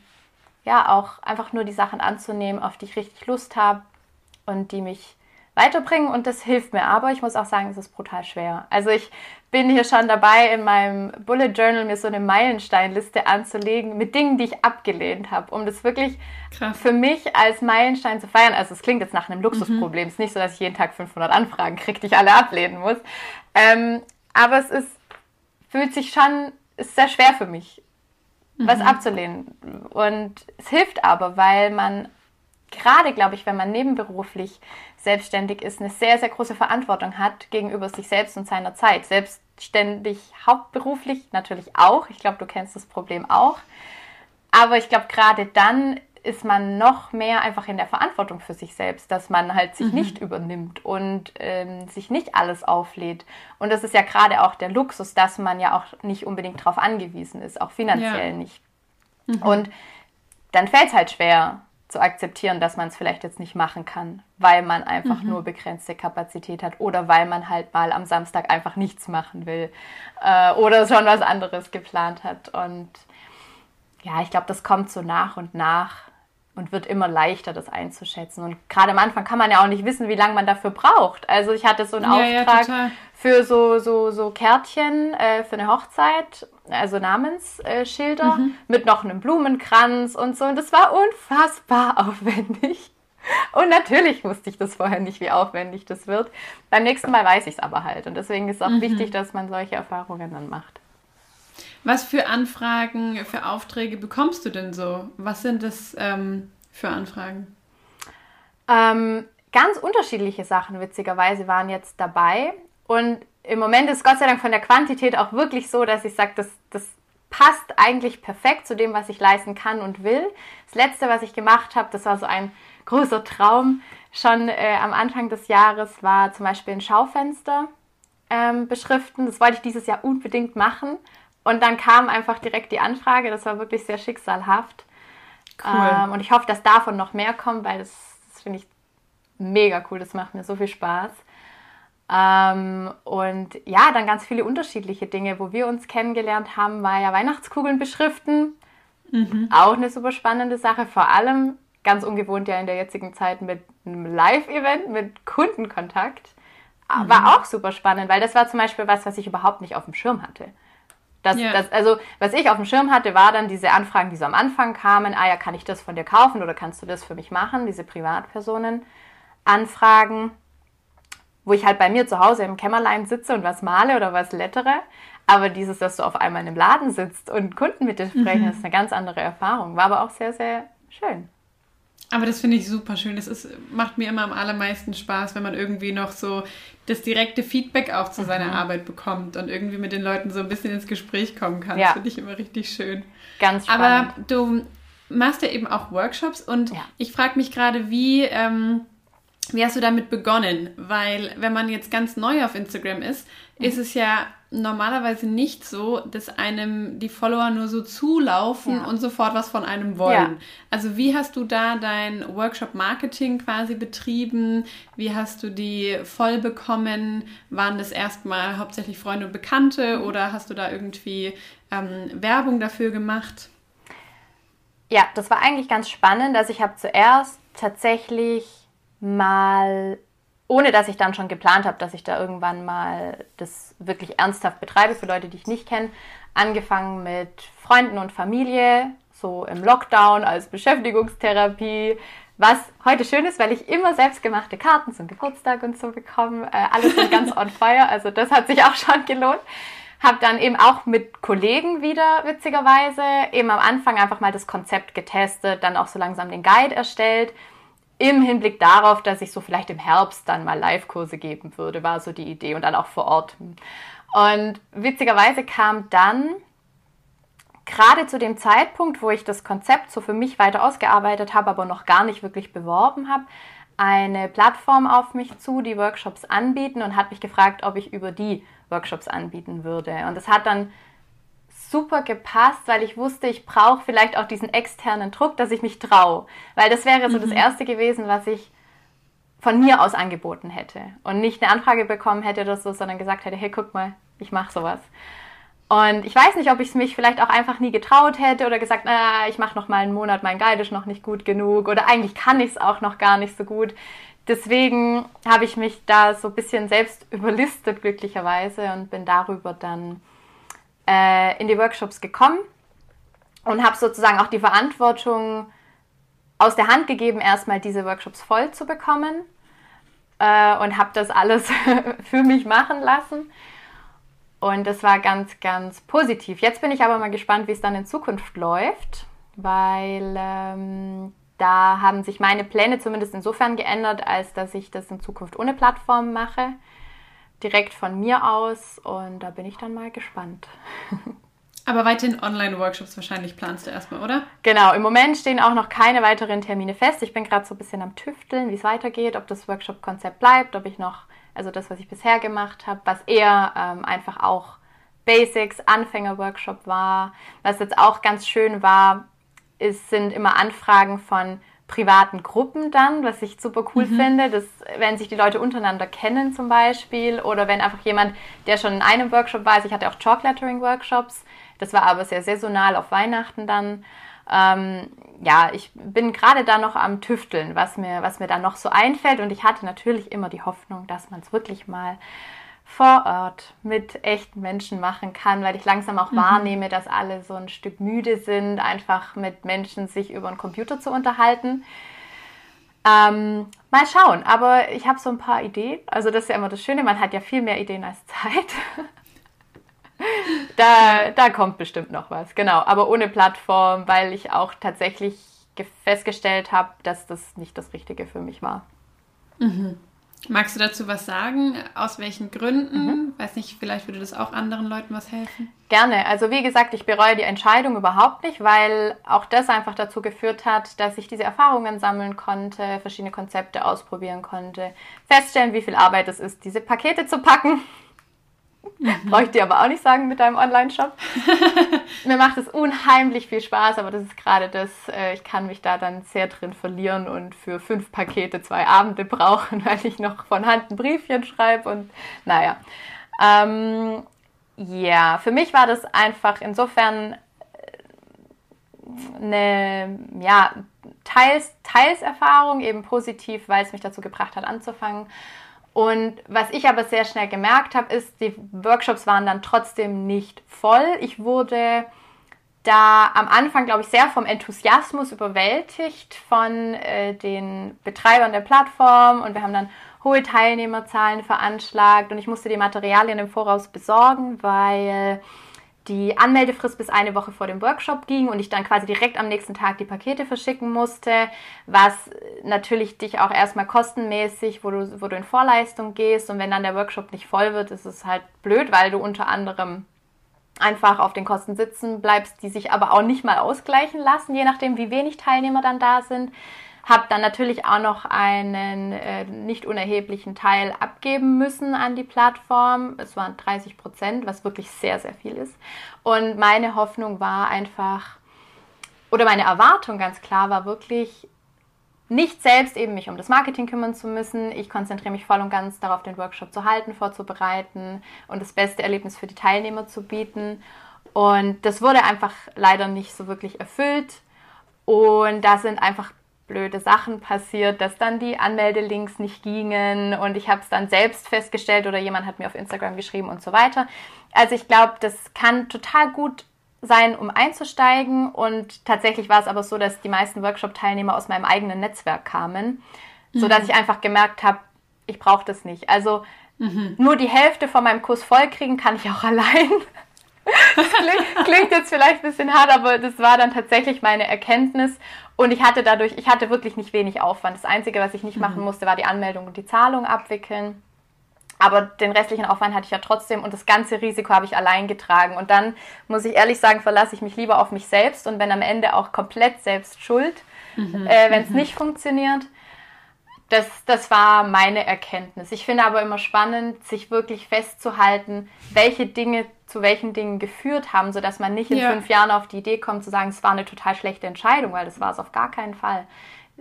ja, auch einfach nur die Sachen anzunehmen, auf die ich richtig Lust habe und die mich weiterbringen. Und das hilft mir. Aber ich muss auch sagen, es ist brutal schwer. Also ich bin hier schon dabei, in meinem Bullet Journal mir so eine Meilensteinliste anzulegen mit Dingen, die ich abgelehnt habe, um das wirklich Krass. für mich als Meilenstein zu feiern. Also es klingt jetzt nach einem Luxusproblem. Mhm. Es ist nicht so, dass ich jeden Tag 500 Anfragen kriege, die ich alle ablehnen muss. Ähm, aber es ist, fühlt sich schon, ist sehr schwer für mich, mhm. was abzulehnen. Und es hilft aber, weil man gerade, glaube ich, wenn man nebenberuflich selbstständig ist, eine sehr, sehr große Verantwortung hat gegenüber sich selbst und seiner Zeit. Selbstständig, hauptberuflich natürlich auch. Ich glaube, du kennst das Problem auch. Aber ich glaube, gerade dann ist man noch mehr einfach in der Verantwortung für sich selbst, dass man halt sich mhm. nicht übernimmt und ähm, sich nicht alles auflädt. Und das ist ja gerade auch der Luxus, dass man ja auch nicht unbedingt darauf angewiesen ist, auch finanziell ja. nicht. Mhm. Und dann fällt es halt schwer zu akzeptieren, dass man es vielleicht jetzt nicht machen kann, weil man einfach mhm. nur begrenzte Kapazität hat oder weil man halt mal am Samstag einfach nichts machen will äh, oder schon was anderes geplant hat. Und ja, ich glaube, das kommt so nach und nach und wird immer leichter, das einzuschätzen. Und gerade am Anfang kann man ja auch nicht wissen, wie lange man dafür braucht. Also ich hatte so einen ja, Auftrag ja, für so, so, so Kärtchen äh, für eine Hochzeit, also Namensschilder mhm. mit noch einem Blumenkranz und so. Und das war unfassbar aufwendig. Und natürlich wusste ich das vorher nicht, wie aufwendig das wird. Beim nächsten Mal weiß ich es aber halt. Und deswegen ist es auch mhm. wichtig, dass man solche Erfahrungen dann macht. Was für Anfragen, für Aufträge bekommst du denn so? Was sind das ähm, für Anfragen? Ähm, ganz unterschiedliche Sachen, witzigerweise, waren jetzt dabei. Und im Moment ist Gott sei Dank von der Quantität auch wirklich so, dass ich sage, das, das passt eigentlich perfekt zu dem, was ich leisten kann und will. Das letzte, was ich gemacht habe, das war so ein großer Traum. Schon äh, am Anfang des Jahres war zum Beispiel ein Schaufenster ähm, beschriften. Das wollte ich dieses Jahr unbedingt machen. Und dann kam einfach direkt die Anfrage. Das war wirklich sehr schicksalhaft. Cool. Ähm, und ich hoffe, dass davon noch mehr kommt, weil das, das finde ich mega cool. Das macht mir so viel Spaß. Ähm, und ja, dann ganz viele unterschiedliche Dinge. Wo wir uns kennengelernt haben, war ja Weihnachtskugeln beschriften. Mhm. Auch eine super spannende Sache, vor allem ganz ungewohnt ja in der jetzigen Zeit mit einem Live-Event, mit Kundenkontakt. Mhm. War auch super spannend, weil das war zum Beispiel was, was ich überhaupt nicht auf dem Schirm hatte. Das, yeah. das, also, was ich auf dem Schirm hatte, war dann diese Anfragen, die so am Anfang kamen. Ah ja, kann ich das von dir kaufen oder kannst du das für mich machen? Diese Privatpersonen Anfragen, wo ich halt bei mir zu Hause im Kämmerlein sitze und was male oder was lettere. Aber dieses, dass du auf einmal in einem Laden sitzt und Kunden mit dir sprechen, mhm. ist eine ganz andere Erfahrung. War aber auch sehr, sehr schön. Aber das finde ich super schön. Das ist, macht mir immer am allermeisten Spaß, wenn man irgendwie noch so das direkte Feedback auch zu seiner mhm. Arbeit bekommt und irgendwie mit den Leuten so ein bisschen ins Gespräch kommen kann. Ja. Das finde ich immer richtig schön. Ganz spannend. Aber du machst ja eben auch Workshops und ja. ich frage mich gerade, wie, ähm, wie hast du damit begonnen? Weil wenn man jetzt ganz neu auf Instagram ist, mhm. ist es ja normalerweise nicht so, dass einem die Follower nur so zulaufen ja. und sofort was von einem wollen. Ja. Also wie hast du da dein Workshop-Marketing quasi betrieben? Wie hast du die voll bekommen? Waren das erstmal hauptsächlich Freunde und Bekannte mhm. oder hast du da irgendwie ähm, Werbung dafür gemacht? Ja, das war eigentlich ganz spannend. Also ich habe zuerst tatsächlich mal ohne dass ich dann schon geplant habe, dass ich da irgendwann mal das wirklich ernsthaft betreibe für Leute, die ich nicht kenne, angefangen mit Freunden und Familie, so im Lockdown als Beschäftigungstherapie, was heute schön ist, weil ich immer selbstgemachte Karten zum Geburtstag und so bekomme. Äh, alles sind ganz on fire, also das hat sich auch schon gelohnt. Hab dann eben auch mit Kollegen wieder, witzigerweise, eben am Anfang einfach mal das Konzept getestet, dann auch so langsam den Guide erstellt im Hinblick darauf, dass ich so vielleicht im Herbst dann mal Live-Kurse geben würde, war so die Idee und dann auch vor Ort. Und witzigerweise kam dann gerade zu dem Zeitpunkt, wo ich das Konzept so für mich weiter ausgearbeitet habe, aber noch gar nicht wirklich beworben habe, eine Plattform auf mich zu, die Workshops anbieten und hat mich gefragt, ob ich über die Workshops anbieten würde. Und das hat dann super gepasst, weil ich wusste, ich brauche vielleicht auch diesen externen Druck, dass ich mich traue. Weil das wäre so mhm. das Erste gewesen, was ich von mir aus angeboten hätte. Und nicht eine Anfrage bekommen hätte oder so, sondern gesagt hätte, hey, guck mal, ich mache sowas. Und ich weiß nicht, ob ich es mich vielleicht auch einfach nie getraut hätte oder gesagt, na, ich mache noch mal einen Monat, mein Guide ist noch nicht gut genug oder eigentlich kann ich es auch noch gar nicht so gut. Deswegen habe ich mich da so ein bisschen selbst überlistet, glücklicherweise, und bin darüber dann äh, in die Workshops gekommen und habe sozusagen auch die Verantwortung aus der Hand gegeben, erstmal diese Workshops voll zu bekommen äh, und habe das alles für mich machen lassen. Und das war ganz, ganz positiv. Jetzt bin ich aber mal gespannt, wie es dann in Zukunft läuft, weil ähm, da haben sich meine Pläne zumindest insofern geändert, als dass ich das in Zukunft ohne Plattform mache direkt von mir aus und da bin ich dann mal gespannt. Aber weiterhin Online-Workshops wahrscheinlich planst du erstmal, oder? Genau, im Moment stehen auch noch keine weiteren Termine fest. Ich bin gerade so ein bisschen am Tüfteln, wie es weitergeht, ob das Workshop-Konzept bleibt, ob ich noch, also das, was ich bisher gemacht habe, was eher ähm, einfach auch Basics, Anfänger-Workshop war. Was jetzt auch ganz schön war, ist, sind immer Anfragen von privaten Gruppen dann, was ich super cool mhm. finde, dass wenn sich die Leute untereinander kennen zum Beispiel oder wenn einfach jemand, der schon in einem Workshop war, also ich hatte auch Chalk Lettering Workshops, das war aber sehr saisonal auf Weihnachten dann. Ähm, ja, ich bin gerade da noch am Tüfteln, was mir, was mir da noch so einfällt und ich hatte natürlich immer die Hoffnung, dass man es wirklich mal vor Ort mit echten Menschen machen kann, weil ich langsam auch mhm. wahrnehme, dass alle so ein Stück müde sind, einfach mit Menschen sich über einen Computer zu unterhalten. Ähm, mal schauen, aber ich habe so ein paar Ideen. Also das ist ja immer das Schöne, man hat ja viel mehr Ideen als Zeit. da, da kommt bestimmt noch was, genau. Aber ohne Plattform, weil ich auch tatsächlich festgestellt habe, dass das nicht das Richtige für mich war. Mhm. Magst du dazu was sagen? Aus welchen Gründen? Mhm. Weiß nicht, vielleicht würde das auch anderen Leuten was helfen. Gerne. Also wie gesagt, ich bereue die Entscheidung überhaupt nicht, weil auch das einfach dazu geführt hat, dass ich diese Erfahrungen sammeln konnte, verschiedene Konzepte ausprobieren konnte, feststellen, wie viel Arbeit es ist, diese Pakete zu packen Mhm. Brauche ich dir aber auch nicht sagen mit deinem Online-Shop. Mir macht es unheimlich viel Spaß, aber das ist gerade das, äh, ich kann mich da dann sehr drin verlieren und für fünf Pakete zwei Abende brauchen, weil ich noch von Hand ein Briefchen schreibe und naja. Ähm, ja, für mich war das einfach insofern äh, eine ja, teils, teils Erfahrung, eben positiv, weil es mich dazu gebracht hat, anzufangen. Und was ich aber sehr schnell gemerkt habe, ist, die Workshops waren dann trotzdem nicht voll. Ich wurde da am Anfang, glaube ich, sehr vom Enthusiasmus überwältigt von äh, den Betreibern der Plattform und wir haben dann hohe Teilnehmerzahlen veranschlagt und ich musste die Materialien im Voraus besorgen, weil die Anmeldefrist bis eine Woche vor dem Workshop ging und ich dann quasi direkt am nächsten Tag die Pakete verschicken musste, was natürlich dich auch erstmal kostenmäßig, wo du, wo du in Vorleistung gehst und wenn dann der Workshop nicht voll wird, ist es halt blöd, weil du unter anderem einfach auf den Kosten sitzen bleibst, die sich aber auch nicht mal ausgleichen lassen, je nachdem, wie wenig Teilnehmer dann da sind. Habe dann natürlich auch noch einen äh, nicht unerheblichen Teil abgeben müssen an die Plattform. Es waren 30 Prozent, was wirklich sehr, sehr viel ist. Und meine Hoffnung war einfach, oder meine Erwartung ganz klar war wirklich, nicht selbst eben mich um das Marketing kümmern zu müssen. Ich konzentriere mich voll und ganz darauf, den Workshop zu halten, vorzubereiten und das beste Erlebnis für die Teilnehmer zu bieten. Und das wurde einfach leider nicht so wirklich erfüllt. Und da sind einfach blöde Sachen passiert, dass dann die Anmeldelinks nicht gingen und ich habe es dann selbst festgestellt oder jemand hat mir auf Instagram geschrieben und so weiter. Also ich glaube, das kann total gut sein, um einzusteigen. Und tatsächlich war es aber so, dass die meisten Workshop-Teilnehmer aus meinem eigenen Netzwerk kamen, mhm. sodass ich einfach gemerkt habe, ich brauche das nicht. Also mhm. nur die Hälfte von meinem Kurs vollkriegen kann ich auch allein. Das klingt, klingt, jetzt vielleicht ein bisschen hart, aber das war dann tatsächlich meine Erkenntnis. Und ich hatte dadurch, ich hatte wirklich nicht wenig Aufwand. Das Einzige, was ich nicht mhm. machen musste, war die Anmeldung und die Zahlung abwickeln. Aber den restlichen Aufwand hatte ich ja trotzdem und das ganze Risiko habe ich allein getragen. Und dann muss ich ehrlich sagen, verlasse ich mich lieber auf mich selbst und bin am Ende auch komplett selbst schuld, mhm. äh, wenn es mhm. nicht funktioniert. Das, das war meine Erkenntnis. Ich finde aber immer spannend, sich wirklich festzuhalten, welche Dinge zu welchen Dingen geführt haben, sodass man nicht in ja. fünf Jahren auf die Idee kommt zu sagen, es war eine total schlechte Entscheidung, weil das war es auf gar keinen Fall.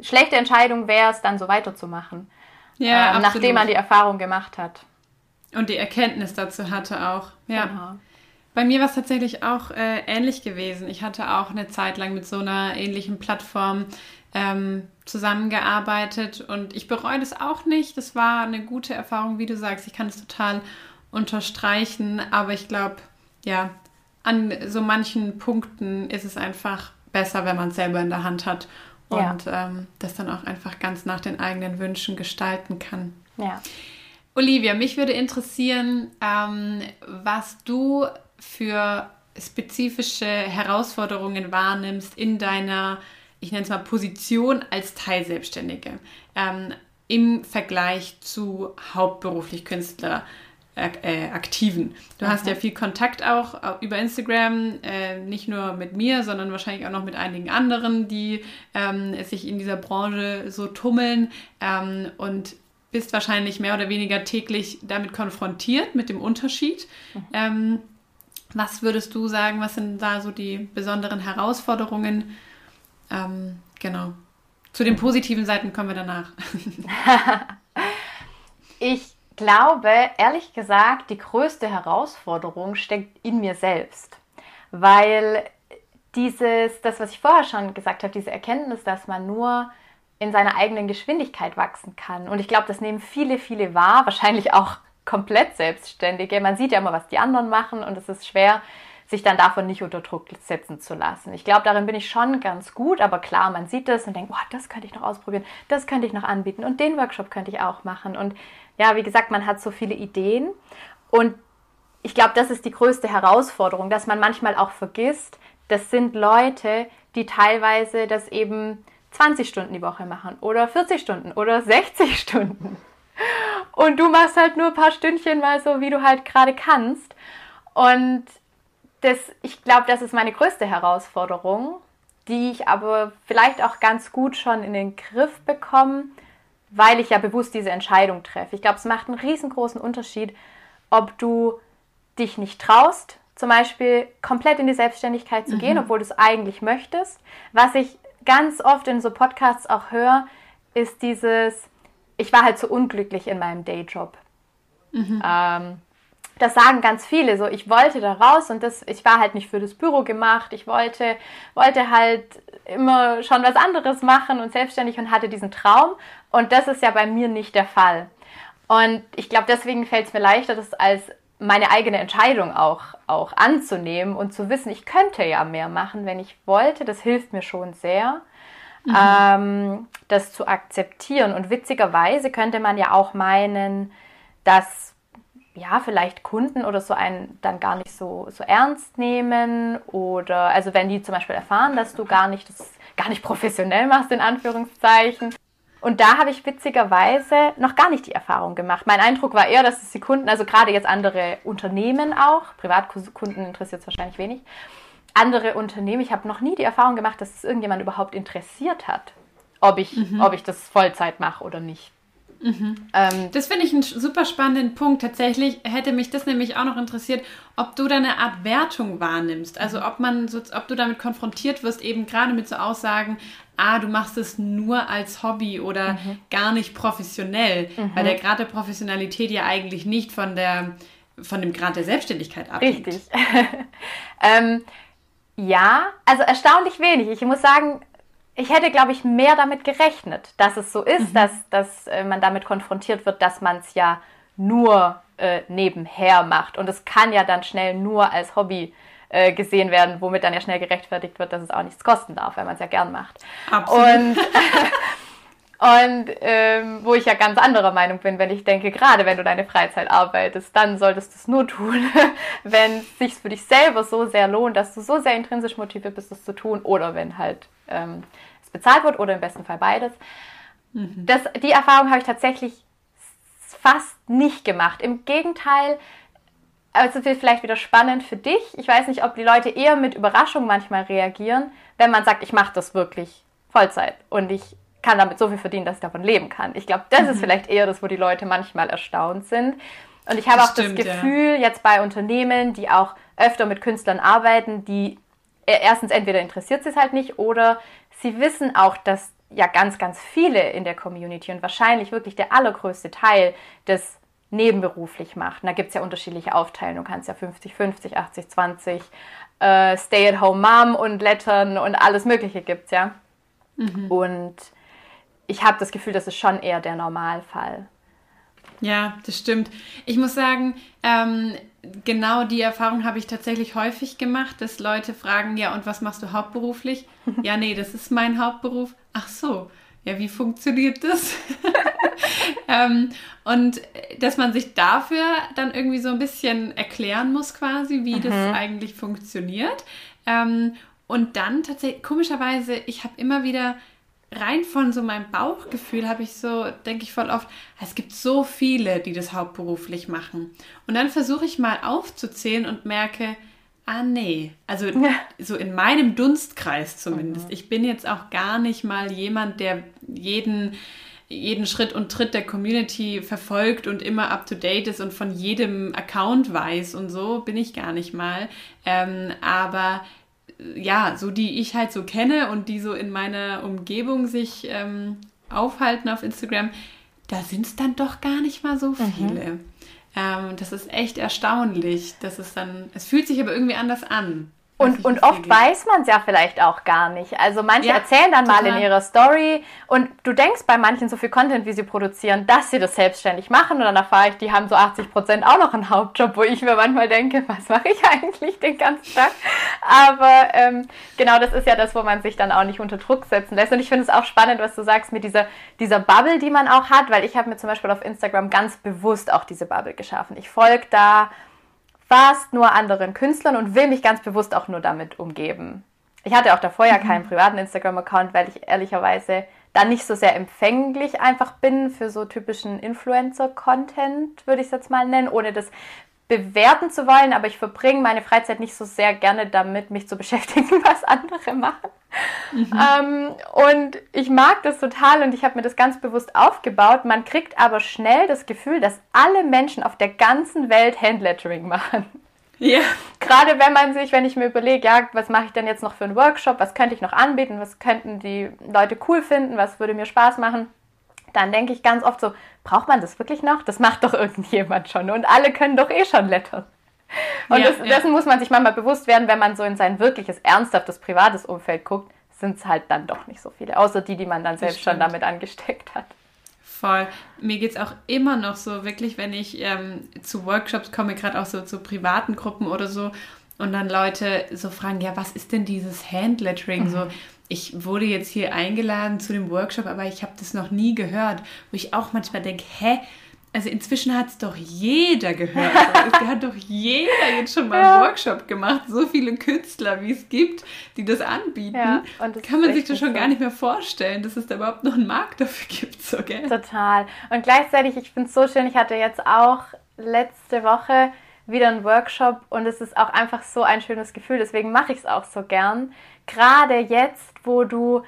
Schlechte Entscheidung wäre es, dann so weiterzumachen, ja, äh, nachdem man die Erfahrung gemacht hat. Und die Erkenntnis dazu hatte auch. Ja. Genau. Bei mir war es tatsächlich auch äh, ähnlich gewesen. Ich hatte auch eine Zeit lang mit so einer ähnlichen Plattform ähm, zusammengearbeitet und ich bereue das auch nicht. Das war eine gute Erfahrung, wie du sagst. Ich kann es total unterstreichen, aber ich glaube, ja, an so manchen Punkten ist es einfach besser, wenn man es selber in der Hand hat und ja. ähm, das dann auch einfach ganz nach den eigenen Wünschen gestalten kann. Ja. Olivia, mich würde interessieren, ähm, was du für spezifische Herausforderungen wahrnimmst in deiner, ich nenne es mal, Position als Teilselbstständige ähm, im Vergleich zu hauptberuflich Künstler. Äh, Aktiven. Du okay. hast ja viel Kontakt auch über Instagram, äh, nicht nur mit mir, sondern wahrscheinlich auch noch mit einigen anderen, die ähm, sich in dieser Branche so tummeln. Ähm, und bist wahrscheinlich mehr oder weniger täglich damit konfrontiert, mit dem Unterschied. Mhm. Ähm, was würdest du sagen, was sind da so die besonderen Herausforderungen? Ähm, genau. Zu den positiven Seiten kommen wir danach. ich glaube, ehrlich gesagt, die größte Herausforderung steckt in mir selbst. Weil dieses, das, was ich vorher schon gesagt habe, diese Erkenntnis, dass man nur in seiner eigenen Geschwindigkeit wachsen kann. Und ich glaube, das nehmen viele, viele wahr, wahrscheinlich auch komplett Selbstständige. Man sieht ja immer, was die anderen machen und es ist schwer, sich dann davon nicht unter Druck setzen zu lassen. Ich glaube, darin bin ich schon ganz gut, aber klar, man sieht das und denkt, oh, das könnte ich noch ausprobieren, das könnte ich noch anbieten und den Workshop könnte ich auch machen. Und ja, wie gesagt, man hat so viele Ideen und ich glaube, das ist die größte Herausforderung, dass man manchmal auch vergisst, das sind Leute, die teilweise das eben 20 Stunden die Woche machen oder 40 Stunden oder 60 Stunden. Und du machst halt nur ein paar Stündchen mal so, wie du halt gerade kannst. Und das, ich glaube, das ist meine größte Herausforderung, die ich aber vielleicht auch ganz gut schon in den Griff bekomme, weil ich ja bewusst diese Entscheidung treffe. Ich glaube, es macht einen riesengroßen Unterschied, ob du dich nicht traust, zum Beispiel komplett in die Selbstständigkeit zu gehen, mhm. obwohl du es eigentlich möchtest. Was ich ganz oft in so Podcasts auch höre, ist dieses, ich war halt so unglücklich in meinem Dayjob. Mhm. Ähm, das sagen ganz viele so, ich wollte da raus und das, ich war halt nicht für das Büro gemacht, ich wollte, wollte halt immer schon was anderes machen und selbstständig und hatte diesen Traum und das ist ja bei mir nicht der Fall. Und ich glaube, deswegen fällt es mir leichter, das als meine eigene Entscheidung auch, auch anzunehmen und zu wissen, ich könnte ja mehr machen, wenn ich wollte. Das hilft mir schon sehr, mhm. ähm, das zu akzeptieren. Und witzigerweise könnte man ja auch meinen, dass ja, vielleicht Kunden oder so einen dann gar nicht so, so ernst nehmen oder also wenn die zum Beispiel erfahren, dass du gar nicht das gar nicht professionell machst, in Anführungszeichen. Und da habe ich witzigerweise noch gar nicht die Erfahrung gemacht. Mein Eindruck war eher, dass es die Kunden, also gerade jetzt andere Unternehmen auch, Privatkunden interessiert es wahrscheinlich wenig, andere Unternehmen, ich habe noch nie die Erfahrung gemacht, dass es irgendjemand überhaupt interessiert hat, ob ich, mhm. ob ich das Vollzeit mache oder nicht. Mhm. Ähm, das finde ich einen super spannenden Punkt. Tatsächlich hätte mich das nämlich auch noch interessiert, ob du da eine Art Wertung wahrnimmst. Also ob man so, ob du damit konfrontiert wirst, eben gerade mit so Aussagen, ah, du machst es nur als Hobby oder mhm. gar nicht professionell, mhm. weil der Grad der Professionalität ja eigentlich nicht von der von dem Grad der Selbstständigkeit abhängt. Richtig. ähm, ja, also erstaunlich wenig. Ich muss sagen, ich hätte, glaube ich, mehr damit gerechnet, dass es so ist, mhm. dass, dass äh, man damit konfrontiert wird, dass man es ja nur äh, nebenher macht. Und es kann ja dann schnell nur als Hobby äh, gesehen werden, womit dann ja schnell gerechtfertigt wird, dass es auch nichts kosten darf, weil man es ja gern macht. Absolut. Und, und ähm, wo ich ja ganz anderer Meinung bin, wenn ich denke, gerade wenn du deine Freizeit arbeitest, dann solltest du es nur tun, wenn es sich für dich selber so sehr lohnt, dass du so sehr intrinsisch motiviert bist, es zu tun, oder wenn halt ähm, es bezahlt wird oder im besten Fall beides. Mhm. Das, die Erfahrung habe ich tatsächlich fast nicht gemacht. Im Gegenteil, also vielleicht wieder spannend für dich. Ich weiß nicht, ob die Leute eher mit Überraschung manchmal reagieren, wenn man sagt, ich mache das wirklich Vollzeit und ich kann damit so viel verdienen, dass ich davon leben kann. Ich glaube, das mhm. ist vielleicht eher das, wo die Leute manchmal erstaunt sind. Und ich habe das auch stimmt, das Gefühl, ja. jetzt bei Unternehmen, die auch öfter mit Künstlern arbeiten, die äh, erstens entweder interessiert sie es halt nicht oder sie wissen auch, dass ja ganz, ganz viele in der Community und wahrscheinlich wirklich der allergrößte Teil des nebenberuflich macht. Und da gibt es ja unterschiedliche Aufteilungen. Du kannst ja 50, 50, 80, 20, äh, Stay-at-home-Mom und Lettern und alles Mögliche gibt es ja. Mhm. Und ich habe das Gefühl, das ist schon eher der Normalfall. Ja, das stimmt. Ich muss sagen, ähm, genau die Erfahrung habe ich tatsächlich häufig gemacht, dass Leute fragen, ja, und was machst du hauptberuflich? ja, nee, das ist mein Hauptberuf. Ach so, ja, wie funktioniert das? ähm, und dass man sich dafür dann irgendwie so ein bisschen erklären muss, quasi, wie mhm. das eigentlich funktioniert. Ähm, und dann tatsächlich, komischerweise, ich habe immer wieder rein von so meinem Bauchgefühl habe ich so, denke ich voll oft, es gibt so viele, die das hauptberuflich machen. Und dann versuche ich mal aufzuzählen und merke, ah nee, also ja. so in meinem Dunstkreis zumindest. Mhm. Ich bin jetzt auch gar nicht mal jemand, der jeden jeden Schritt und Tritt der Community verfolgt und immer up to date ist und von jedem Account weiß und so bin ich gar nicht mal. Ähm, aber ja, so die ich halt so kenne und die so in meiner Umgebung sich ähm, aufhalten auf Instagram, da sind es dann doch gar nicht mal so mhm. viele. Mhm. Ähm, das ist echt erstaunlich. Das ist dann, es fühlt sich aber irgendwie anders an. Und, und oft weiß man es ja vielleicht auch gar nicht. Also manche ja, erzählen dann total. mal in ihrer Story und du denkst bei manchen so viel Content, wie sie produzieren, dass sie das selbstständig machen und dann erfahre ich, die haben so 80 Prozent auch noch einen Hauptjob, wo ich mir manchmal denke, was mache ich eigentlich den ganzen Tag? Aber ähm, genau das ist ja das, wo man sich dann auch nicht unter Druck setzen lässt. Und ich finde es auch spannend, was du sagst mit dieser, dieser Bubble, die man auch hat, weil ich habe mir zum Beispiel auf Instagram ganz bewusst auch diese Bubble geschaffen. Ich folge da fast nur anderen Künstlern und will mich ganz bewusst auch nur damit umgeben. Ich hatte auch davor ja mhm. keinen privaten Instagram-Account, weil ich ehrlicherweise da nicht so sehr empfänglich einfach bin für so typischen Influencer-Content, würde ich es jetzt mal nennen, ohne das bewerten zu wollen, aber ich verbringe meine Freizeit nicht so sehr gerne damit, mich zu beschäftigen, was andere machen. Mhm. Ähm, und ich mag das total und ich habe mir das ganz bewusst aufgebaut. Man kriegt aber schnell das Gefühl, dass alle Menschen auf der ganzen Welt Handlettering machen. Ja. Gerade wenn man sich, wenn ich mir überlege, ja, was mache ich denn jetzt noch für einen Workshop, was könnte ich noch anbieten, was könnten die Leute cool finden, was würde mir Spaß machen, dann denke ich ganz oft so, braucht man das wirklich noch? Das macht doch irgendjemand schon und alle können doch eh schon lettern. Und ja, das, ja. dessen muss man sich manchmal bewusst werden, wenn man so in sein wirkliches, ernsthaftes, privates Umfeld guckt, sind es halt dann doch nicht so viele, außer die, die man dann selbst schon damit angesteckt hat. Voll. Mir geht es auch immer noch so, wirklich, wenn ich ähm, zu Workshops komme, gerade auch so zu privaten Gruppen oder so, und dann Leute so fragen, ja, was ist denn dieses Handlettering? Mhm. So, ich wurde jetzt hier eingeladen zu dem Workshop, aber ich habe das noch nie gehört, wo ich auch manchmal denke, hä? Also inzwischen hat es doch jeder gehört. es hat doch jeder jetzt schon mal einen Workshop gemacht. So viele Künstler, wie es gibt, die das anbieten. Ja, das kann man sich das schon so. gar nicht mehr vorstellen, dass es da überhaupt noch einen Markt dafür gibt. So, gell? Total. Und gleichzeitig, ich finde es so schön, ich hatte jetzt auch letzte Woche wieder einen Workshop und es ist auch einfach so ein schönes Gefühl. Deswegen mache ich es auch so gern. Gerade jetzt, wo du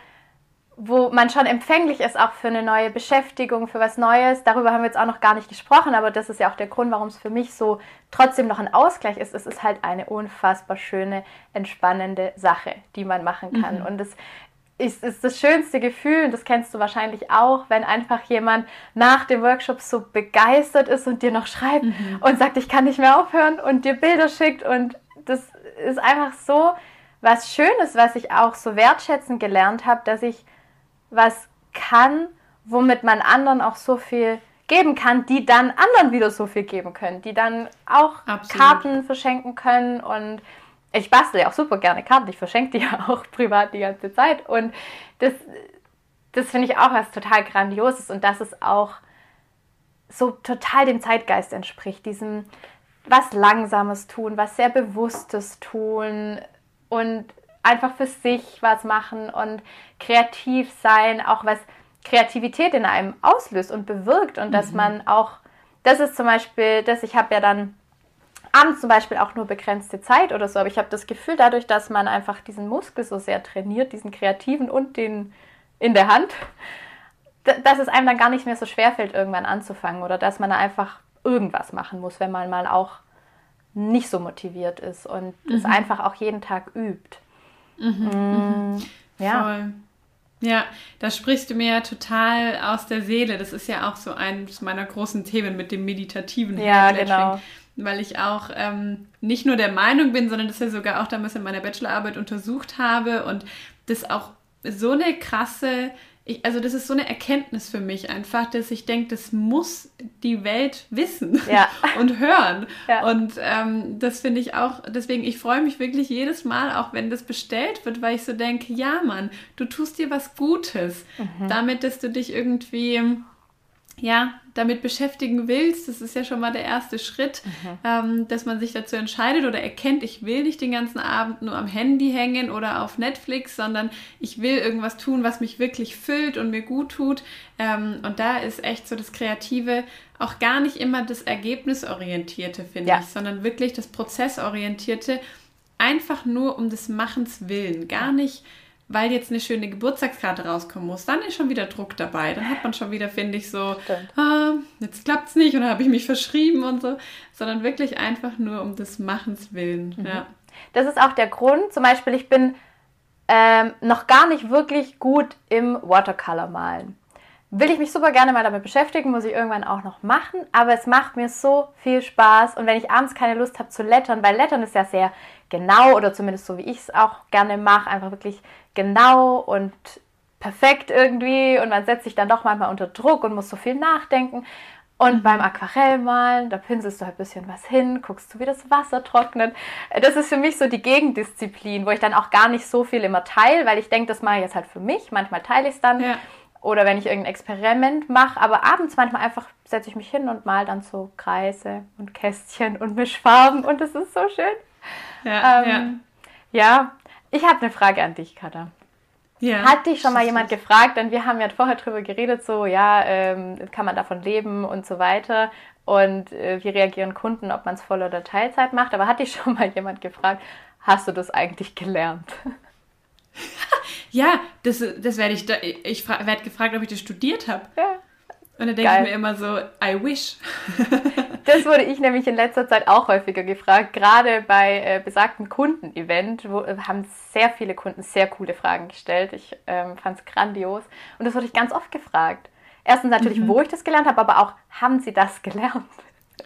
wo man schon empfänglich ist auch für eine neue Beschäftigung, für was Neues. Darüber haben wir jetzt auch noch gar nicht gesprochen, aber das ist ja auch der Grund, warum es für mich so trotzdem noch ein Ausgleich ist. Es ist halt eine unfassbar schöne, entspannende Sache, die man machen kann. Mhm. Und es ist, ist das schönste Gefühl, und das kennst du wahrscheinlich auch, wenn einfach jemand nach dem Workshop so begeistert ist und dir noch schreibt mhm. und sagt, ich kann nicht mehr aufhören und dir Bilder schickt. Und das ist einfach so was Schönes, was ich auch so wertschätzen gelernt habe, dass ich was kann, womit man anderen auch so viel geben kann, die dann anderen wieder so viel geben können, die dann auch Absolut. Karten verschenken können. Und ich bastle ja auch super gerne Karten, ich verschenke die ja auch privat die ganze Zeit. Und das, das finde ich auch was total Grandioses. Und dass es auch so total dem Zeitgeist entspricht, diesem was Langsames tun, was sehr Bewusstes tun und einfach für sich was machen und kreativ sein, auch was Kreativität in einem auslöst und bewirkt und mhm. dass man auch, das ist zum Beispiel, dass ich habe ja dann abends zum Beispiel auch nur begrenzte Zeit oder so, aber ich habe das Gefühl, dadurch, dass man einfach diesen Muskel so sehr trainiert, diesen kreativen und den in der Hand, dass es einem dann gar nicht mehr so schwer fällt, irgendwann anzufangen oder dass man da einfach irgendwas machen muss, wenn man mal auch nicht so motiviert ist und es mhm. einfach auch jeden Tag übt. Mhm, mm, mhm. Ja. Voll. Ja, da sprichst du mir ja total aus der Seele. Das ist ja auch so eines meiner großen Themen mit dem meditativen Ja, genau. Weil ich auch ähm, nicht nur der Meinung bin, sondern das ja sogar auch damals in meiner Bachelorarbeit untersucht habe und das auch so eine krasse ich, also das ist so eine Erkenntnis für mich einfach, dass ich denke, das muss die Welt wissen ja. und hören. Ja. Und ähm, das finde ich auch, deswegen, ich freue mich wirklich jedes Mal, auch wenn das bestellt wird, weil ich so denke, ja Mann, du tust dir was Gutes, mhm. damit, dass du dich irgendwie ja, damit beschäftigen willst, das ist ja schon mal der erste Schritt, mhm. ähm, dass man sich dazu entscheidet oder erkennt, ich will nicht den ganzen Abend nur am Handy hängen oder auf Netflix, sondern ich will irgendwas tun, was mich wirklich füllt und mir gut tut. Ähm, und da ist echt so das Kreative auch gar nicht immer das Ergebnisorientierte, finde ja. ich, sondern wirklich das Prozessorientierte, einfach nur um des Machens willen, gar nicht weil jetzt eine schöne Geburtstagskarte rauskommen muss, dann ist schon wieder Druck dabei. Dann hat man schon wieder, finde ich, so, ah, jetzt klappt es nicht und dann habe ich mich verschrieben und so, sondern wirklich einfach nur um des Machens willen. Mhm. Ja. Das ist auch der Grund, zum Beispiel, ich bin ähm, noch gar nicht wirklich gut im Watercolor malen. Will ich mich super gerne mal damit beschäftigen, muss ich irgendwann auch noch machen, aber es macht mir so viel Spaß und wenn ich abends keine Lust habe zu lettern, weil Lettern ist ja sehr genau oder zumindest so wie ich es auch gerne mache, einfach wirklich genau und perfekt irgendwie und man setzt sich dann doch manchmal unter Druck und muss so viel nachdenken. Und mhm. beim Aquarellmalen, da pinselst du halt ein bisschen was hin, guckst du, wie das Wasser trocknet. Das ist für mich so die Gegendisziplin, wo ich dann auch gar nicht so viel immer teile, weil ich denke, das mache ich jetzt halt für mich. Manchmal teile ich es dann. Ja. Oder wenn ich irgendein Experiment mache, aber abends manchmal einfach setze ich mich hin und mal dann so Kreise und Kästchen und Mischfarben und das ist so schön. Ja, ähm, ja. ja, ich habe eine Frage an dich, Katha. Ja. Hat dich schon mal jemand gefragt, denn wir haben ja vorher drüber geredet, so, ja, ähm, kann man davon leben und so weiter. Und äh, wie reagieren Kunden, ob man es Voll- oder Teilzeit macht. Aber hat dich schon mal jemand gefragt, hast du das eigentlich gelernt? ja, das, das werde ich, ich werde gefragt, ob ich das studiert habe. Ja. Und dann denke ich mir immer so, I wish. das wurde ich nämlich in letzter Zeit auch häufiger gefragt. Gerade bei äh, besagten Kundenevent äh, haben sehr viele Kunden sehr coole Fragen gestellt. Ich ähm, fand es grandios. Und das wurde ich ganz oft gefragt. Erstens natürlich, mhm. wo ich das gelernt habe, aber auch, haben sie das gelernt?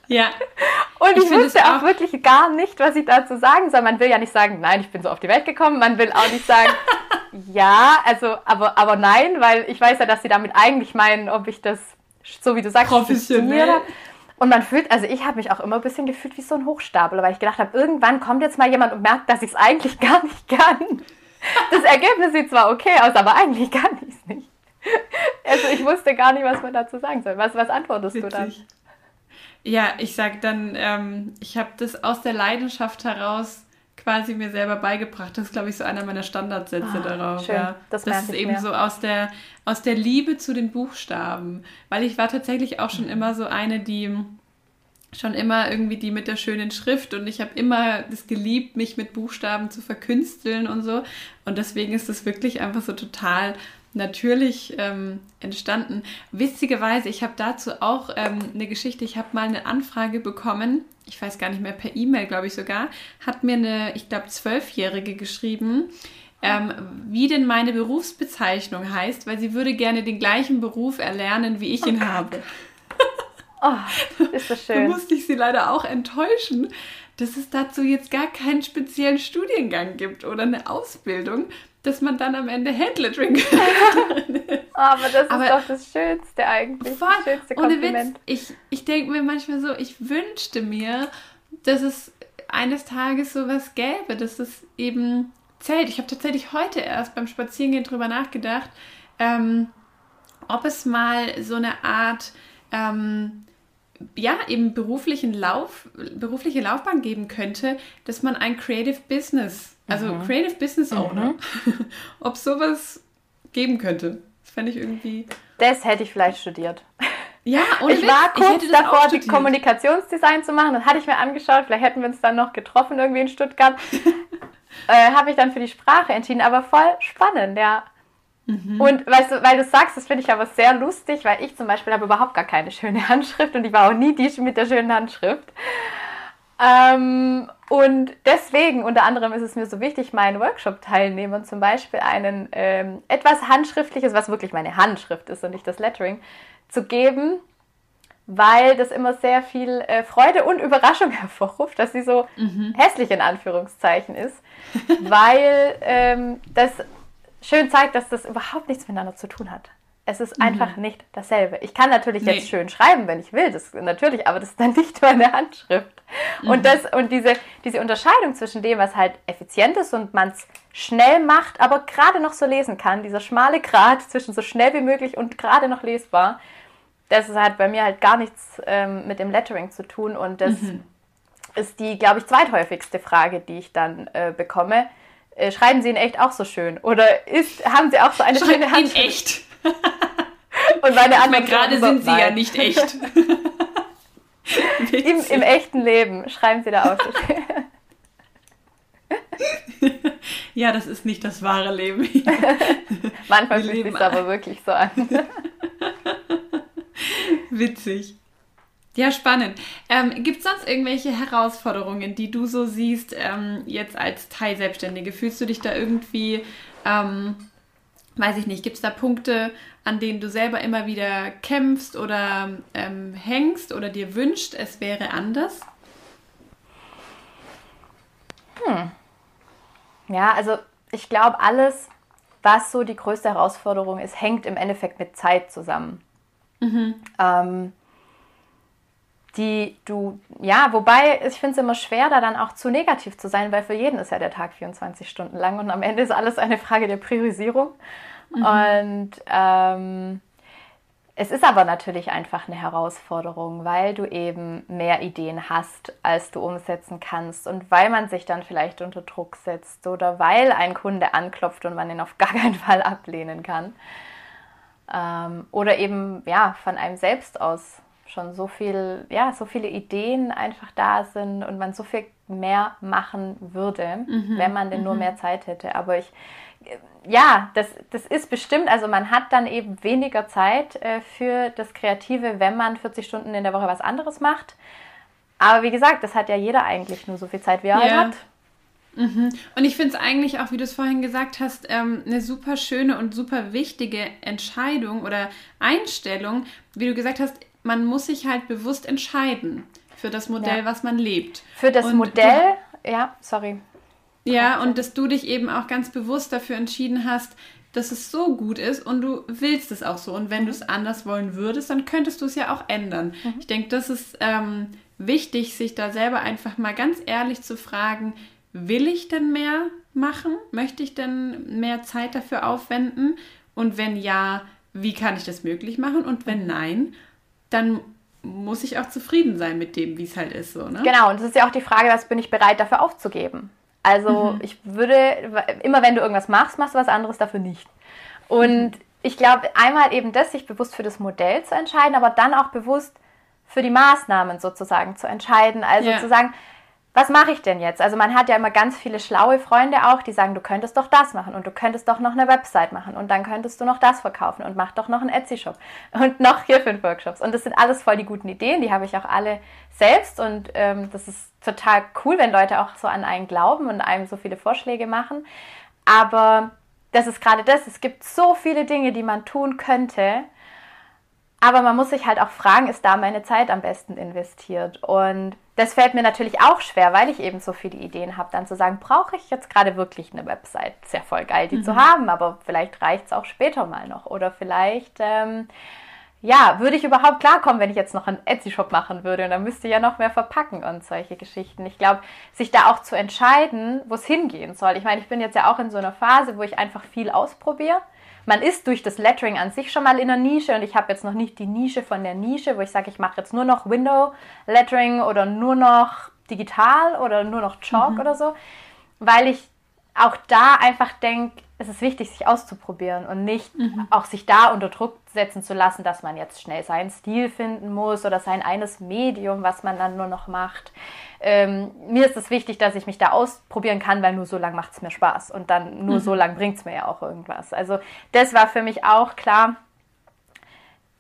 Ja. Und ich, ich wusste auch, auch wirklich gar nicht, was ich dazu sagen soll. Man will ja nicht sagen, nein, ich bin so auf die Welt gekommen. Man will auch nicht sagen, ja, also, aber, aber nein, weil ich weiß ja, dass sie damit eigentlich meinen, ob ich das, so wie du sagst, professionell. Und man fühlt, also ich habe mich auch immer ein bisschen gefühlt wie so ein Hochstapler, weil ich gedacht habe, irgendwann kommt jetzt mal jemand und merkt, dass ich es eigentlich gar nicht kann. Das Ergebnis sieht zwar okay aus, aber eigentlich kann ich es nicht. Also ich wusste gar nicht, was man dazu sagen soll. Was, was antwortest Witzig. du dann? Ja, ich sag dann, ähm, ich habe das aus der Leidenschaft heraus quasi mir selber beigebracht. Das ist, glaube ich, so einer meiner Standardsätze ah, darauf. Schön. Ja. Das, das ist eben mehr. so aus der, aus der Liebe zu den Buchstaben. Weil ich war tatsächlich auch schon immer so eine, die schon immer irgendwie die mit der schönen Schrift und ich habe immer das geliebt, mich mit Buchstaben zu verkünsteln und so. Und deswegen ist das wirklich einfach so total natürlich ähm, entstanden. Witzigerweise, ich habe dazu auch ähm, eine Geschichte. Ich habe mal eine Anfrage bekommen, ich weiß gar nicht mehr, per E-Mail, glaube ich sogar, hat mir eine, ich glaube, Zwölfjährige geschrieben, ähm, wie denn meine Berufsbezeichnung heißt, weil sie würde gerne den gleichen Beruf erlernen, wie ich ihn oh habe. Oh, ist das schön. da musste ich sie leider auch enttäuschen, dass es dazu jetzt gar keinen speziellen Studiengang gibt oder eine Ausbildung, dass man dann am Ende Handlettering Aber das Aber ist doch das Schönste eigentlich. Voll. Das schönste Kompliment. Ohne Witz, ich, ich denke mir manchmal so, ich wünschte mir, dass es eines Tages sowas gäbe, dass es eben zählt. Ich habe tatsächlich heute erst beim Spazierengehen drüber nachgedacht, ähm, ob es mal so eine Art ähm, ja, eben beruflichen Lauf, berufliche Laufbahn geben könnte, dass man ein Creative Business also mhm. Creative Business Owner. Mhm. Ob sowas geben könnte. Das fände ich irgendwie. Das hätte ich vielleicht studiert. Ja, und ich war kurz ich davor, die Kommunikationsdesign zu machen. Das hatte ich mir angeschaut. Vielleicht hätten wir uns dann noch getroffen irgendwie in Stuttgart. äh, Habe ich dann für die Sprache entschieden. Aber voll spannend, ja. Mhm. Und weißt du, weil du sagst, das finde ich aber sehr lustig, weil ich zum Beispiel habe überhaupt gar keine schöne Handschrift und ich war auch nie die mit der schönen Handschrift. Ähm, und deswegen, unter anderem, ist es mir so wichtig, meinen Workshop-Teilnehmern zum Beispiel einen ähm, etwas Handschriftliches, was wirklich meine Handschrift ist und nicht das Lettering, zu geben, weil das immer sehr viel äh, Freude und Überraschung hervorruft, dass sie so mhm. hässlich in Anführungszeichen ist, weil ähm, das schön zeigt, dass das überhaupt nichts miteinander zu tun hat. Es ist mhm. einfach nicht dasselbe. Ich kann natürlich nee. jetzt schön schreiben, wenn ich will, das natürlich, aber das ist dann nicht meine Handschrift. Mhm. Und das und diese diese Unterscheidung zwischen dem, was halt effizient ist und man es schnell macht, aber gerade noch so lesen kann, dieser schmale Grat zwischen so schnell wie möglich und gerade noch lesbar, das hat bei mir halt gar nichts ähm, mit dem Lettering zu tun und das mhm. ist die, glaube ich, zweithäufigste Frage, die ich dann äh, bekomme. Äh, schreiben Sie in echt auch so schön? Oder ist, haben Sie auch so eine schöne Handschrift? In echt. Und meine Antwort gerade sind sie nein. ja nicht echt. Im, Im, echten Leben schreiben sie da auf. ja, das ist nicht das wahre Leben. Manchmal fühlt sich aber wirklich so an. Witzig. Ja, spannend. Ähm, Gibt es sonst irgendwelche Herausforderungen, die du so siehst, ähm, jetzt als Teilselbstständige? Fühlst du dich da irgendwie ähm, weiß ich nicht, gibt es da Punkte, an denen du selber immer wieder kämpfst oder ähm, hängst oder dir wünscht, es wäre anders? Hm. Ja, also ich glaube, alles, was so die größte Herausforderung ist, hängt im Endeffekt mit Zeit zusammen. Mhm. Ähm, die du, ja, wobei ich finde es immer schwer, da dann auch zu negativ zu sein, weil für jeden ist ja der Tag 24 Stunden lang und am Ende ist alles eine Frage der Priorisierung. Mhm. Und ähm, es ist aber natürlich einfach eine Herausforderung, weil du eben mehr Ideen hast, als du umsetzen kannst und weil man sich dann vielleicht unter Druck setzt oder weil ein Kunde anklopft und man ihn auf gar keinen Fall ablehnen kann. Ähm, oder eben ja von einem selbst aus schon so viel, ja, so viele Ideen einfach da sind und man so viel mehr machen würde, mhm. wenn man denn mhm. nur mehr Zeit hätte. Aber ich, ja, das, das ist bestimmt, also man hat dann eben weniger Zeit äh, für das Kreative, wenn man 40 Stunden in der Woche was anderes macht. Aber wie gesagt, das hat ja jeder eigentlich nur so viel Zeit, wie er halt hat. Mhm. Und ich finde es eigentlich auch, wie du es vorhin gesagt hast, ähm, eine super schöne und super wichtige Entscheidung oder Einstellung, wie du gesagt hast, man muss sich halt bewusst entscheiden für das Modell, ja. was man lebt. Für das und Modell, ja, sorry. Ja, und dass du dich eben auch ganz bewusst dafür entschieden hast, dass es so gut ist und du willst es auch so. Und wenn mhm. du es anders wollen würdest, dann könntest du es ja auch ändern. Mhm. Ich denke, das ist ähm, wichtig, sich da selber einfach mal ganz ehrlich zu fragen, will ich denn mehr machen? Möchte ich denn mehr Zeit dafür aufwenden? Und wenn ja, wie kann ich das möglich machen? Und wenn nein, dann muss ich auch zufrieden sein mit dem, wie es halt ist. So, ne? Genau, und es ist ja auch die Frage, was bin ich bereit dafür aufzugeben? Also mhm. ich würde, immer wenn du irgendwas machst, machst du was anderes dafür nicht. Und mhm. ich glaube, einmal eben das, sich bewusst für das Modell zu entscheiden, aber dann auch bewusst für die Maßnahmen sozusagen zu entscheiden. Also ja. zu sagen, was mache ich denn jetzt? Also man hat ja immer ganz viele schlaue Freunde auch, die sagen, du könntest doch das machen und du könntest doch noch eine Website machen und dann könntest du noch das verkaufen und mach doch noch einen Etsy-Shop und noch hier fünf Workshops. Und das sind alles voll die guten Ideen, die habe ich auch alle selbst und ähm, das ist total cool, wenn Leute auch so an einen glauben und einem so viele Vorschläge machen. Aber das ist gerade das, es gibt so viele Dinge, die man tun könnte, aber man muss sich halt auch fragen, ist da meine Zeit am besten investiert? Und das fällt mir natürlich auch schwer, weil ich eben so viele Ideen habe, dann zu sagen, brauche ich jetzt gerade wirklich eine Website? Ist ja voll geil, die mhm. zu haben, aber vielleicht reicht es auch später mal noch. Oder vielleicht, ähm, ja, würde ich überhaupt klarkommen, wenn ich jetzt noch einen Etsy-Shop machen würde? Und dann müsste ich ja noch mehr verpacken und solche Geschichten. Ich glaube, sich da auch zu entscheiden, wo es hingehen soll. Ich meine, ich bin jetzt ja auch in so einer Phase, wo ich einfach viel ausprobiere man ist durch das Lettering an sich schon mal in der Nische und ich habe jetzt noch nicht die Nische von der Nische, wo ich sage, ich mache jetzt nur noch Window Lettering oder nur noch digital oder nur noch Chalk mhm. oder so, weil ich auch da einfach denke, es ist wichtig, sich auszuprobieren und nicht mhm. auch sich da unter Druck setzen zu lassen, dass man jetzt schnell seinen Stil finden muss oder sein eines Medium, was man dann nur noch macht. Ähm, mir ist es wichtig, dass ich mich da ausprobieren kann, weil nur so lange macht es mir Spaß und dann nur mhm. so lange bringt es mir ja auch irgendwas. Also das war für mich auch klar,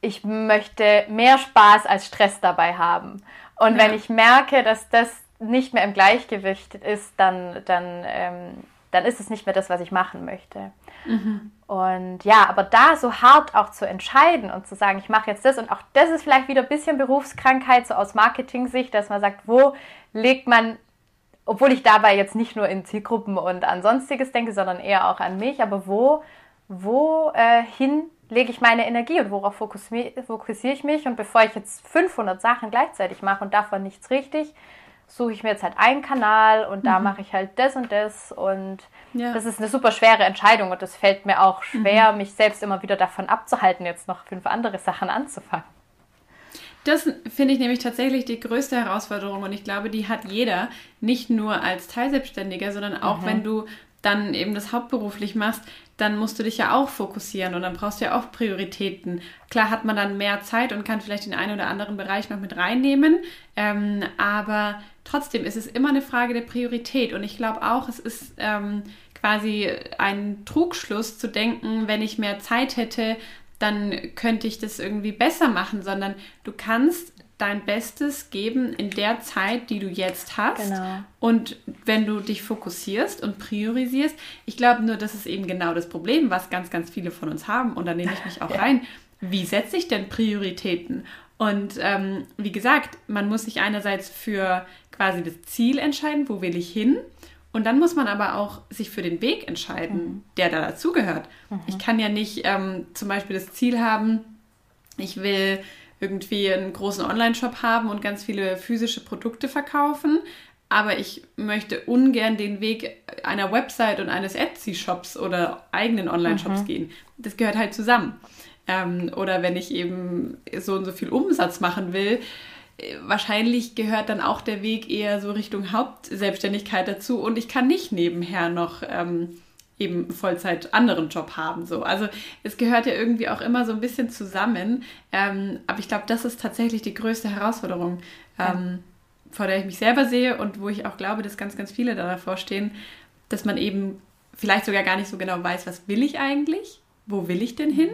ich möchte mehr Spaß als Stress dabei haben. Und ja. wenn ich merke, dass das nicht mehr im Gleichgewicht ist, dann, dann ähm, dann ist es nicht mehr das, was ich machen möchte. Mhm. Und ja, aber da so hart auch zu entscheiden und zu sagen, ich mache jetzt das und auch das ist vielleicht wieder ein bisschen Berufskrankheit, so aus Marketing-Sicht, dass man sagt, wo legt man, obwohl ich dabei jetzt nicht nur in Zielgruppen und an Sonstiges denke, sondern eher auch an mich, aber wo, wo äh, hin lege ich meine Energie und worauf fokussiere ich mich? Und bevor ich jetzt 500 Sachen gleichzeitig mache und davon nichts richtig, suche ich mir jetzt halt einen Kanal und da mhm. mache ich halt das und das und ja. das ist eine super schwere Entscheidung und es fällt mir auch schwer, mhm. mich selbst immer wieder davon abzuhalten, jetzt noch fünf andere Sachen anzufangen. Das finde ich nämlich tatsächlich die größte Herausforderung und ich glaube, die hat jeder, nicht nur als Teilselbstständiger, sondern auch mhm. wenn du dann eben das hauptberuflich machst, dann musst du dich ja auch fokussieren und dann brauchst du ja auch Prioritäten. Klar hat man dann mehr Zeit und kann vielleicht den einen oder anderen Bereich noch mit reinnehmen, ähm, aber trotzdem ist es immer eine Frage der Priorität und ich glaube auch, es ist ähm, quasi ein Trugschluss zu denken, wenn ich mehr Zeit hätte, dann könnte ich das irgendwie besser machen, sondern du kannst dein Bestes geben in der Zeit, die du jetzt hast. Genau. Und wenn du dich fokussierst und priorisierst, ich glaube nur, das ist eben genau das Problem, was ganz, ganz viele von uns haben. Und da nehme ich mich auch ja. rein. Wie setze ich denn Prioritäten? Und ähm, wie gesagt, man muss sich einerseits für quasi das Ziel entscheiden, wo will ich hin? Und dann muss man aber auch sich für den Weg entscheiden, mhm. der da dazugehört. Mhm. Ich kann ja nicht ähm, zum Beispiel das Ziel haben, ich will irgendwie einen großen Online-Shop haben und ganz viele physische Produkte verkaufen. Aber ich möchte ungern den Weg einer Website und eines Etsy-Shops oder eigenen Online-Shops mhm. gehen. Das gehört halt zusammen. Ähm, oder wenn ich eben so und so viel Umsatz machen will, äh, wahrscheinlich gehört dann auch der Weg eher so Richtung Hauptselbstständigkeit dazu und ich kann nicht nebenher noch ähm, eben Vollzeit anderen Job haben. So. Also es gehört ja irgendwie auch immer so ein bisschen zusammen. Ähm, aber ich glaube, das ist tatsächlich die größte Herausforderung, ähm, vor der ich mich selber sehe und wo ich auch glaube, dass ganz, ganz viele da davor stehen, dass man eben vielleicht sogar gar nicht so genau weiß, was will ich eigentlich? Wo will ich denn hin?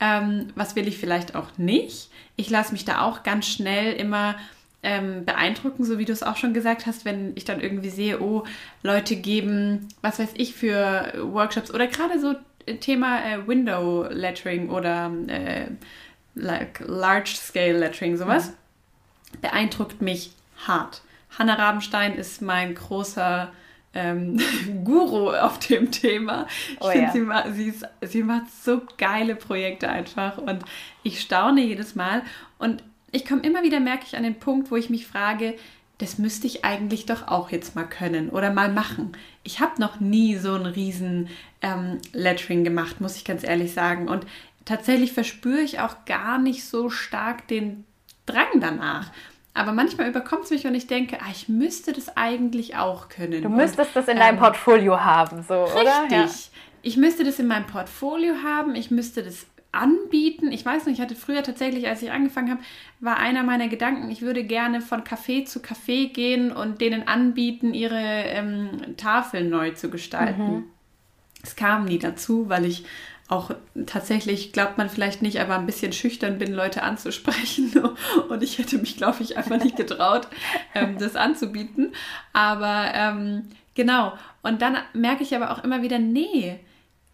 Ähm, was will ich vielleicht auch nicht? Ich lasse mich da auch ganz schnell immer ähm, beeindruckend, so wie du es auch schon gesagt hast, wenn ich dann irgendwie sehe, oh, Leute geben, was weiß ich, für Workshops oder gerade so Thema äh, Window Lettering oder äh, like Large Scale Lettering, sowas, mhm. beeindruckt mich hart. Hanna Rabenstein ist mein großer ähm, Guru auf dem Thema. Ich oh, finde, ja. sie, sie, sie macht so geile Projekte einfach und ich staune jedes Mal. Und ich komme immer wieder, merke ich, an den Punkt, wo ich mich frage, das müsste ich eigentlich doch auch jetzt mal können oder mal machen. Ich habe noch nie so ein riesen ähm, Lettering gemacht, muss ich ganz ehrlich sagen. Und tatsächlich verspüre ich auch gar nicht so stark den Drang danach. Aber manchmal überkommt es mich und ich denke, ah, ich müsste das eigentlich auch können. Du müsstest und, das in ähm, deinem Portfolio haben, so, richtig. oder? Richtig. Ja. Ich müsste das in meinem Portfolio haben, ich müsste das anbieten. Ich weiß nicht, ich hatte früher tatsächlich, als ich angefangen habe, war einer meiner Gedanken, ich würde gerne von Café zu Café gehen und denen anbieten, ihre ähm, Tafeln neu zu gestalten. Mhm. Es kam nie dazu, weil ich auch tatsächlich, glaubt man vielleicht nicht, aber ein bisschen schüchtern bin, Leute anzusprechen. Und ich hätte mich, glaube ich, einfach nicht getraut, ähm, das anzubieten. Aber ähm, genau. Und dann merke ich aber auch immer wieder, nee,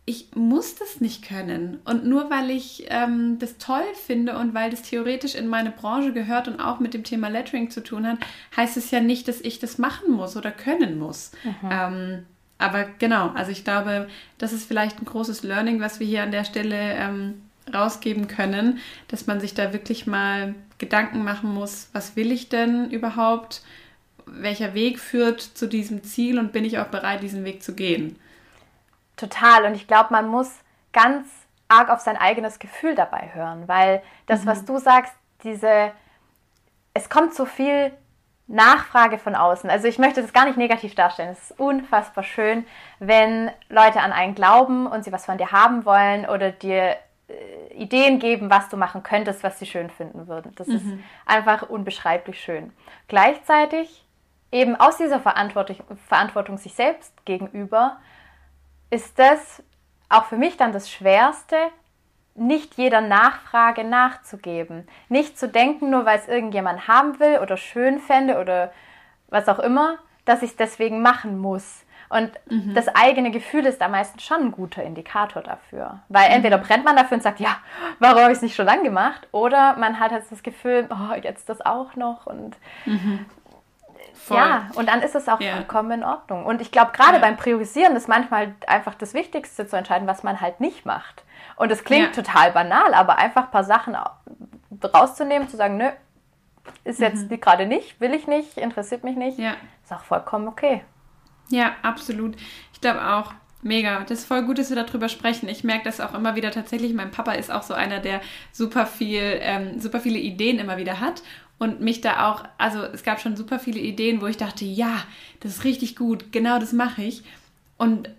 ich muss das nicht können. Und nur weil ich ähm, das toll finde und weil das theoretisch in meine Branche gehört und auch mit dem Thema Lettering zu tun hat, heißt es ja nicht, dass ich das machen muss oder können muss. Mhm. Ähm, aber genau, also ich glaube, das ist vielleicht ein großes Learning, was wir hier an der Stelle ähm, rausgeben können, dass man sich da wirklich mal Gedanken machen muss, was will ich denn überhaupt, welcher Weg führt zu diesem Ziel und bin ich auch bereit, diesen Weg zu gehen. Total. Und ich glaube, man muss ganz arg auf sein eigenes Gefühl dabei hören, weil das, mhm. was du sagst, diese, es kommt so viel Nachfrage von außen. Also ich möchte das gar nicht negativ darstellen. Es ist unfassbar schön, wenn Leute an einen glauben und sie was von dir haben wollen oder dir äh, Ideen geben, was du machen könntest, was sie schön finden würden. Das mhm. ist einfach unbeschreiblich schön. Gleichzeitig eben aus dieser Verantwortung, Verantwortung sich selbst gegenüber ist das auch für mich dann das Schwerste, nicht jeder Nachfrage nachzugeben. Nicht zu denken, nur weil es irgendjemand haben will oder schön fände oder was auch immer, dass ich es deswegen machen muss. Und mhm. das eigene Gefühl ist da meistens schon ein guter Indikator dafür. Weil mhm. entweder brennt man dafür und sagt, ja, warum habe ich es nicht schon lange gemacht? Oder man hat halt das Gefühl, oh, jetzt das auch noch. Und mhm. Ja, und dann ist es auch ja. vollkommen in Ordnung. Und ich glaube, gerade ja. beim Priorisieren ist manchmal einfach das Wichtigste zu entscheiden, was man halt nicht macht. Und es klingt ja. total banal, aber einfach ein paar Sachen rauszunehmen, zu sagen, nö, ist jetzt mhm. gerade nicht, will ich nicht, interessiert mich nicht, ja. ist auch vollkommen okay. Ja, absolut. Ich glaube auch, mega. Das ist voll gut, dass wir darüber sprechen. Ich merke das auch immer wieder tatsächlich. Mein Papa ist auch so einer, der super viel, ähm, super viele Ideen immer wieder hat und mich da auch, also es gab schon super viele Ideen, wo ich dachte, ja, das ist richtig gut, genau das mache ich. Und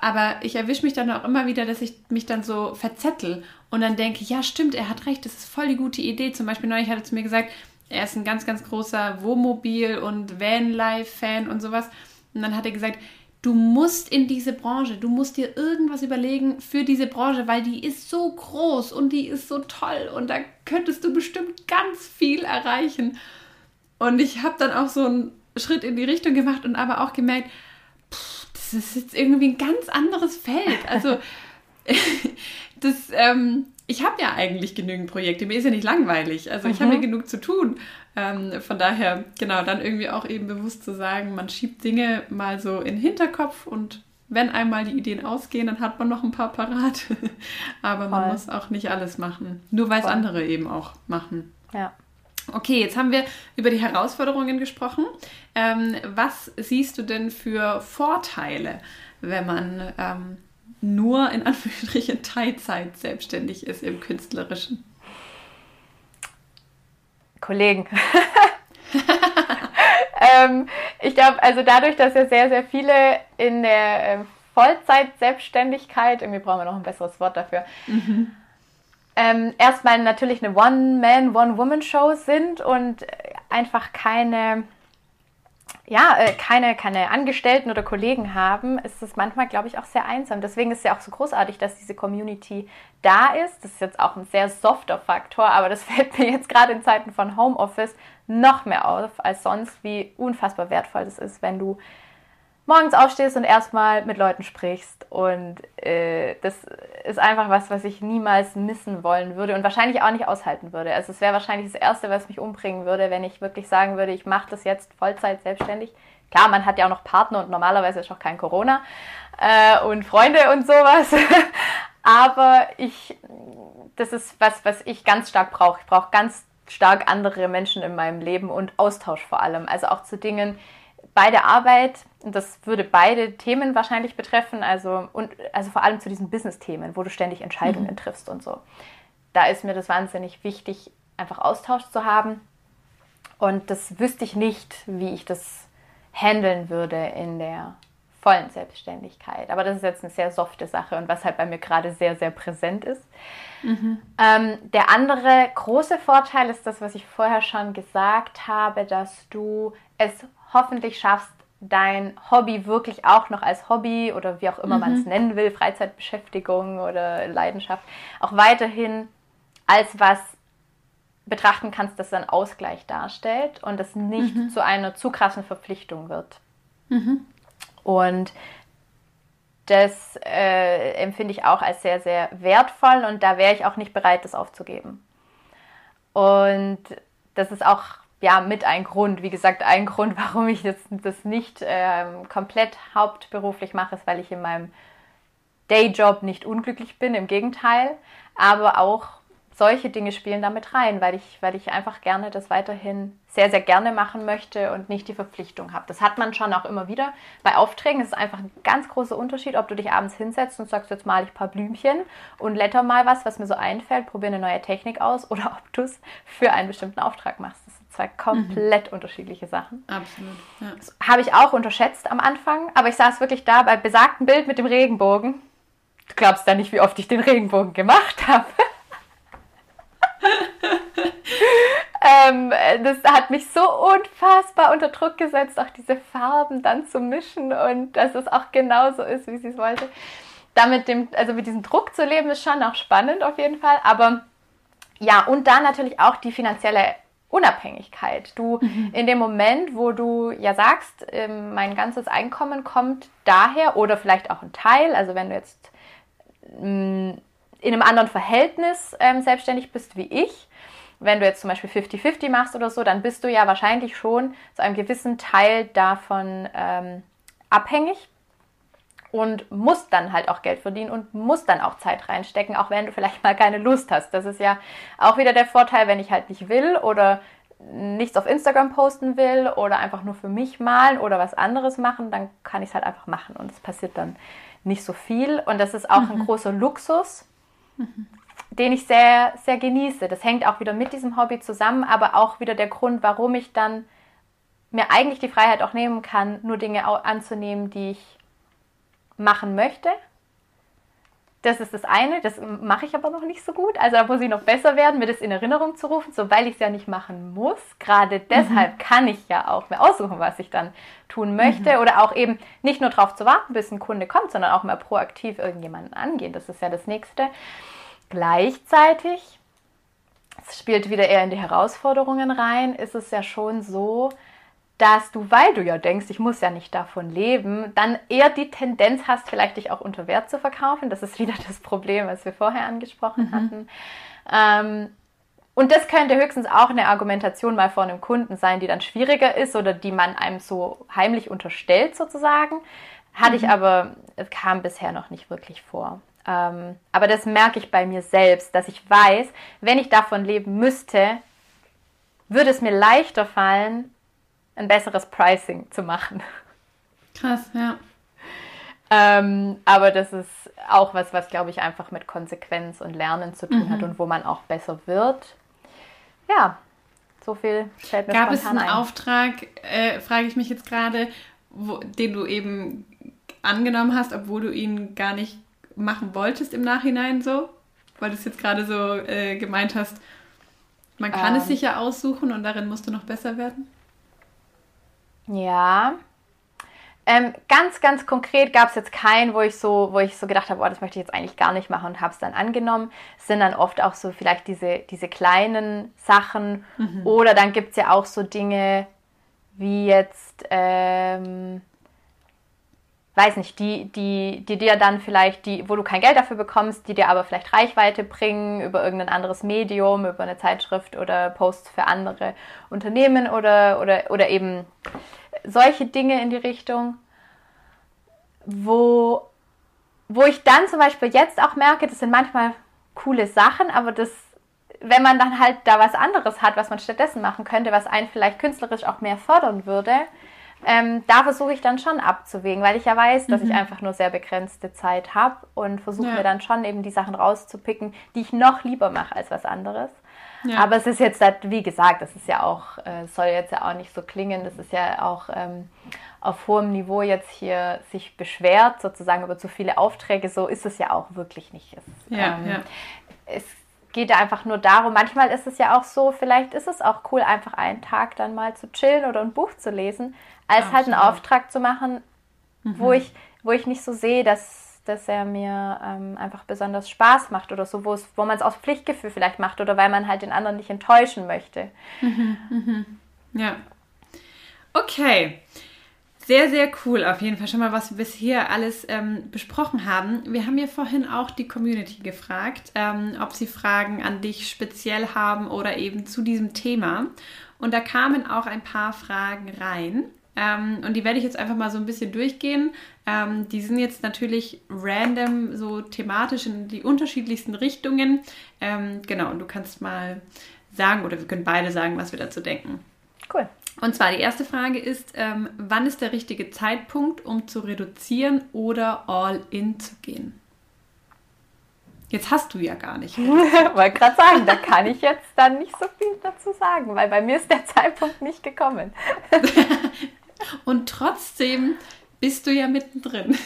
aber ich erwische mich dann auch immer wieder, dass ich mich dann so verzettel und dann denke, ja, stimmt, er hat recht, das ist voll die gute Idee. Zum Beispiel neulich hat er zu mir gesagt, er ist ein ganz, ganz großer Wohnmobil- und Vanlife-Fan und sowas. Und dann hat er gesagt, du musst in diese Branche, du musst dir irgendwas überlegen für diese Branche, weil die ist so groß und die ist so toll und da könntest du bestimmt ganz viel erreichen. Und ich habe dann auch so einen Schritt in die Richtung gemacht und aber auch gemerkt, das ist jetzt irgendwie ein ganz anderes Feld. Also, das, ähm, ich habe ja eigentlich genügend Projekte. Mir ist ja nicht langweilig. Also, ich habe ja mhm. genug zu tun. Ähm, von daher, genau, dann irgendwie auch eben bewusst zu sagen, man schiebt Dinge mal so in den Hinterkopf und wenn einmal die Ideen ausgehen, dann hat man noch ein paar parat. Aber Voll. man muss auch nicht alles machen. Nur weil es andere eben auch machen. Ja. Okay, jetzt haben wir über die Herausforderungen gesprochen. Ähm, was siehst du denn für Vorteile, wenn man ähm, nur in Anführungsstrichen Teilzeit selbstständig ist im Künstlerischen? Kollegen. ähm, ich glaube, also dadurch, dass ja sehr, sehr viele in der äh, Vollzeit-Selbstständigkeit, irgendwie brauchen wir noch ein besseres Wort dafür, mhm ähm, erstmal natürlich eine One-Man, One-Woman-Show sind und einfach keine ja, äh, keine, keine Angestellten oder Kollegen haben, ist es manchmal, glaube ich, auch sehr einsam. Deswegen ist es ja auch so großartig, dass diese Community da ist. Das ist jetzt auch ein sehr softer Faktor, aber das fällt mir jetzt gerade in Zeiten von Homeoffice noch mehr auf als sonst, wie unfassbar wertvoll es ist, wenn du morgens aufstehst und erstmal mit Leuten sprichst. Und äh, das ist einfach was, was ich niemals missen wollen würde und wahrscheinlich auch nicht aushalten würde. Also es wäre wahrscheinlich das Erste, was mich umbringen würde, wenn ich wirklich sagen würde, ich mache das jetzt Vollzeit selbstständig. Klar, man hat ja auch noch Partner und normalerweise ist auch kein Corona äh, und Freunde und sowas. Aber ich, das ist was, was ich ganz stark brauche. Ich brauche ganz stark andere Menschen in meinem Leben und Austausch vor allem. Also auch zu Dingen, bei der Arbeit, und das würde beide Themen wahrscheinlich betreffen, also, und, also vor allem zu diesen Business-Themen, wo du ständig Entscheidungen mhm. triffst und so. Da ist mir das wahnsinnig wichtig, einfach Austausch zu haben. Und das wüsste ich nicht, wie ich das handeln würde in der vollen Selbstständigkeit. Aber das ist jetzt eine sehr softe Sache und was halt bei mir gerade sehr, sehr präsent ist. Mhm. Ähm, der andere große Vorteil ist das, was ich vorher schon gesagt habe, dass du es hoffentlich schaffst, dein Hobby wirklich auch noch als Hobby oder wie auch immer mhm. man es nennen will, Freizeitbeschäftigung oder Leidenschaft, auch weiterhin als was betrachten kannst, das einen Ausgleich darstellt und das nicht mhm. zu einer zu krassen Verpflichtung wird. Mhm. Und das äh, empfinde ich auch als sehr, sehr wertvoll und da wäre ich auch nicht bereit, das aufzugeben. Und das ist auch ja, mit ein Grund. Wie gesagt, ein Grund, warum ich jetzt das nicht ähm, komplett hauptberuflich mache, ist, weil ich in meinem Dayjob nicht unglücklich bin, im Gegenteil. Aber auch solche Dinge spielen damit rein, weil ich, weil ich einfach gerne das weiterhin sehr, sehr gerne machen möchte und nicht die Verpflichtung habe. Das hat man schon auch immer wieder bei Aufträgen. Es ist einfach ein ganz großer Unterschied, ob du dich abends hinsetzt und sagst, jetzt male ich ein paar Blümchen und letter mal was, was mir so einfällt, probiere eine neue Technik aus oder ob du es für einen bestimmten Auftrag machst. Das zwei komplett mhm. unterschiedliche Sachen. Absolut. Ja. Das habe ich auch unterschätzt am Anfang, aber ich saß wirklich da bei besagtem Bild mit dem Regenbogen. Du glaubst da nicht, wie oft ich den Regenbogen gemacht habe. ähm, das hat mich so unfassbar unter Druck gesetzt, auch diese Farben dann zu mischen und dass es auch genauso ist, wie sie es wollte. Damit dem, also mit diesem Druck zu leben, ist schon auch spannend auf jeden Fall. Aber ja, und dann natürlich auch die finanzielle Unabhängigkeit. Du mhm. in dem Moment, wo du ja sagst, ähm, mein ganzes Einkommen kommt daher oder vielleicht auch ein Teil, also wenn du jetzt mm, in einem anderen Verhältnis ähm, selbstständig bist wie ich, wenn du jetzt zum Beispiel 50-50 machst oder so, dann bist du ja wahrscheinlich schon zu einem gewissen Teil davon ähm, abhängig und musst dann halt auch Geld verdienen und musst dann auch Zeit reinstecken, auch wenn du vielleicht mal keine Lust hast. Das ist ja auch wieder der Vorteil, wenn ich halt nicht will oder nichts auf Instagram posten will oder einfach nur für mich malen oder was anderes machen, dann kann ich es halt einfach machen und es passiert dann nicht so viel. Und das ist auch mhm. ein großer Luxus, mhm den ich sehr, sehr genieße. Das hängt auch wieder mit diesem Hobby zusammen, aber auch wieder der Grund, warum ich dann mir eigentlich die Freiheit auch nehmen kann, nur Dinge anzunehmen, die ich machen möchte. Das ist das eine, das mache ich aber noch nicht so gut. Also da muss ich noch besser werden, mir das in Erinnerung zu rufen, so weil ich es ja nicht machen muss. Gerade mhm. deshalb mhm. kann ich ja auch mir aussuchen, was ich dann tun möchte. Mhm. Oder auch eben nicht nur darauf zu warten, bis ein Kunde kommt, sondern auch mal proaktiv irgendjemanden angehen. Das ist ja das Nächste. Gleichzeitig, es spielt wieder eher in die Herausforderungen rein, ist es ja schon so, dass du, weil du ja denkst, ich muss ja nicht davon leben, dann eher die Tendenz hast, vielleicht dich auch unter Wert zu verkaufen. Das ist wieder das Problem, was wir vorher angesprochen mhm. hatten. Ähm, und das könnte höchstens auch eine Argumentation mal vor einem Kunden sein, die dann schwieriger ist oder die man einem so heimlich unterstellt sozusagen. Hatte mhm. ich aber, es kam bisher noch nicht wirklich vor. Ähm, aber das merke ich bei mir selbst, dass ich weiß, wenn ich davon leben müsste, würde es mir leichter fallen, ein besseres Pricing zu machen. Krass, ja. Ähm, aber das ist auch was, was glaube ich einfach mit Konsequenz und Lernen zu tun mhm. hat und wo man auch besser wird. Ja, so viel fällt mir Gab es einen ein. Auftrag, äh, frage ich mich jetzt gerade, den du eben angenommen hast, obwohl du ihn gar nicht machen wolltest im Nachhinein so? Weil du es jetzt gerade so äh, gemeint hast, man kann ähm, es sich ja aussuchen und darin musst du noch besser werden? Ja. Ähm, ganz, ganz konkret gab es jetzt keinen, wo ich so, wo ich so gedacht habe, oh, das möchte ich jetzt eigentlich gar nicht machen und habe es dann angenommen. Es sind dann oft auch so vielleicht diese, diese kleinen Sachen. Mhm. Oder dann gibt es ja auch so Dinge wie jetzt, ähm, weiß nicht, die, die, die dir dann vielleicht, die, wo du kein Geld dafür bekommst, die dir aber vielleicht Reichweite bringen über irgendein anderes Medium, über eine Zeitschrift oder Posts für andere Unternehmen oder, oder, oder eben solche Dinge in die Richtung, wo, wo ich dann zum Beispiel jetzt auch merke, das sind manchmal coole Sachen, aber das, wenn man dann halt da was anderes hat, was man stattdessen machen könnte, was einen vielleicht künstlerisch auch mehr fördern würde, ähm, da versuche ich dann schon abzuwägen, weil ich ja weiß, dass mhm. ich einfach nur sehr begrenzte Zeit habe und versuche ja. mir dann schon eben die Sachen rauszupicken, die ich noch lieber mache als was anderes. Ja. Aber es ist jetzt, wie gesagt, das ist ja auch, äh, soll jetzt ja auch nicht so klingen, das ist ja auch ähm, auf hohem Niveau jetzt hier sich beschwert, sozusagen über zu viele Aufträge, so ist es ja auch wirklich nicht. Es, ja, ähm, ja. es geht einfach nur darum, manchmal ist es ja auch so, vielleicht ist es auch cool, einfach einen Tag dann mal zu chillen oder ein Buch zu lesen, als Absolut. halt einen Auftrag zu machen, mhm. wo, ich, wo ich nicht so sehe, dass dass er mir ähm, einfach besonders Spaß macht oder so, wo, man es aus Pflichtgefühl vielleicht macht oder weil man halt den anderen nicht enttäuschen möchte. Mhm, mhm. Ja. Okay. Sehr, sehr cool. Auf jeden Fall schon mal, was wir bisher alles ähm, besprochen haben. Wir haben ja vorhin auch die Community gefragt, ähm, ob sie Fragen an dich speziell haben oder eben zu diesem Thema. Und da kamen auch ein paar Fragen rein. Ähm, und die werde ich jetzt einfach mal so ein bisschen durchgehen. Ähm, die sind jetzt natürlich random, so thematisch in die unterschiedlichsten Richtungen. Ähm, genau, und du kannst mal sagen, oder wir können beide sagen, was wir dazu denken. Cool. Und zwar die erste Frage ist, ähm, wann ist der richtige Zeitpunkt, um zu reduzieren oder all in zu gehen? Jetzt hast du ja gar nicht. Wollte gerade sagen, da kann ich jetzt dann nicht so viel dazu sagen, weil bei mir ist der Zeitpunkt nicht gekommen. Und trotzdem bist du ja mittendrin.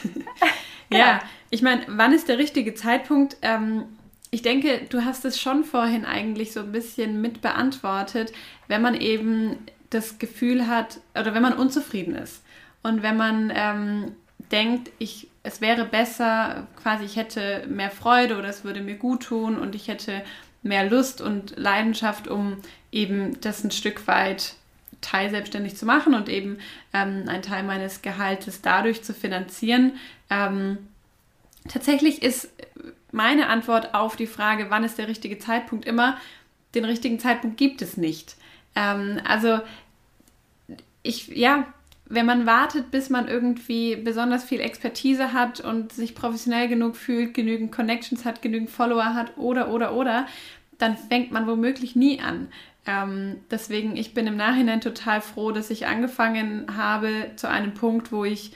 ja, ich meine, wann ist der richtige Zeitpunkt? Ähm, ich denke, du hast es schon vorhin eigentlich so ein bisschen mit beantwortet, wenn man eben das Gefühl hat oder wenn man unzufrieden ist und wenn man ähm, denkt, ich, es wäre besser, quasi ich hätte mehr Freude oder es würde mir gut tun und ich hätte mehr Lust und Leidenschaft, um eben das ein Stück weit teilselbstständig zu machen und eben ähm, einen Teil meines Gehaltes dadurch zu finanzieren. Ähm, tatsächlich ist meine Antwort auf die Frage, wann ist der richtige Zeitpunkt, immer, den richtigen Zeitpunkt gibt es nicht. Ähm, also ich, ja, wenn man wartet, bis man irgendwie besonders viel Expertise hat und sich professionell genug fühlt, genügend Connections hat, genügend Follower hat oder, oder, oder, dann fängt man womöglich nie an. Ähm, deswegen, ich bin im Nachhinein total froh, dass ich angefangen habe zu einem Punkt, wo ich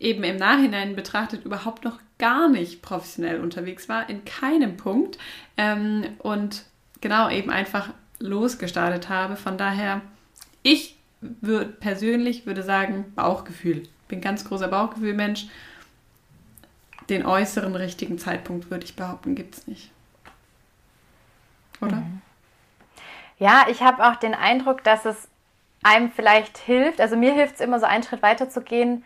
eben im Nachhinein betrachtet überhaupt noch gar nicht professionell unterwegs war, in keinem Punkt. Ähm, und genau eben einfach losgestartet habe. Von daher, ich würde persönlich würde sagen, Bauchgefühl. Bin ganz großer Bauchgefühlmensch. Den äußeren richtigen Zeitpunkt würde ich behaupten, gibt es nicht. Oder? Mhm. Ja, ich habe auch den Eindruck, dass es einem vielleicht hilft, also mir hilft es immer so einen Schritt weiter zu gehen,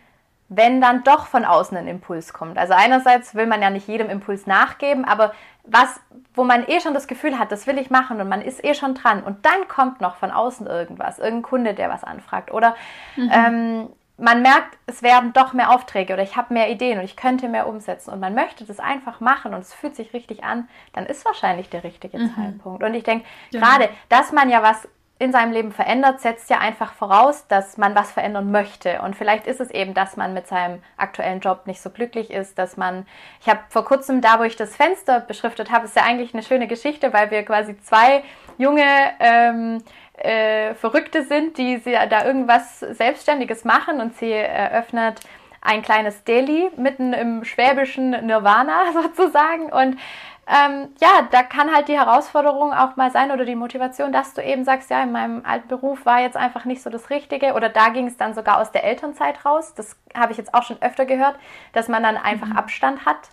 wenn dann doch von außen ein Impuls kommt. Also einerseits will man ja nicht jedem Impuls nachgeben, aber was, wo man eh schon das Gefühl hat, das will ich machen und man ist eh schon dran und dann kommt noch von außen irgendwas, irgendein Kunde, der was anfragt oder mhm. ähm, man merkt, es werden doch mehr Aufträge oder ich habe mehr Ideen und ich könnte mehr umsetzen und man möchte das einfach machen und es fühlt sich richtig an, dann ist wahrscheinlich der richtige mhm. Zeitpunkt. Und ich denke, ja. gerade, dass man ja was in seinem Leben verändert, setzt ja einfach voraus, dass man was verändern möchte. Und vielleicht ist es eben, dass man mit seinem aktuellen Job nicht so glücklich ist, dass man, ich habe vor kurzem da, wo ich das Fenster beschriftet habe, ist ja eigentlich eine schöne Geschichte, weil wir quasi zwei junge ähm, äh, Verrückte sind, die sie da irgendwas Selbstständiges machen und sie eröffnet ein kleines Deli mitten im schwäbischen Nirvana sozusagen und ähm, ja, da kann halt die Herausforderung auch mal sein oder die Motivation, dass du eben sagst, ja, in meinem alten Beruf war jetzt einfach nicht so das Richtige oder da ging es dann sogar aus der Elternzeit raus. Das habe ich jetzt auch schon öfter gehört, dass man dann einfach mhm. Abstand hat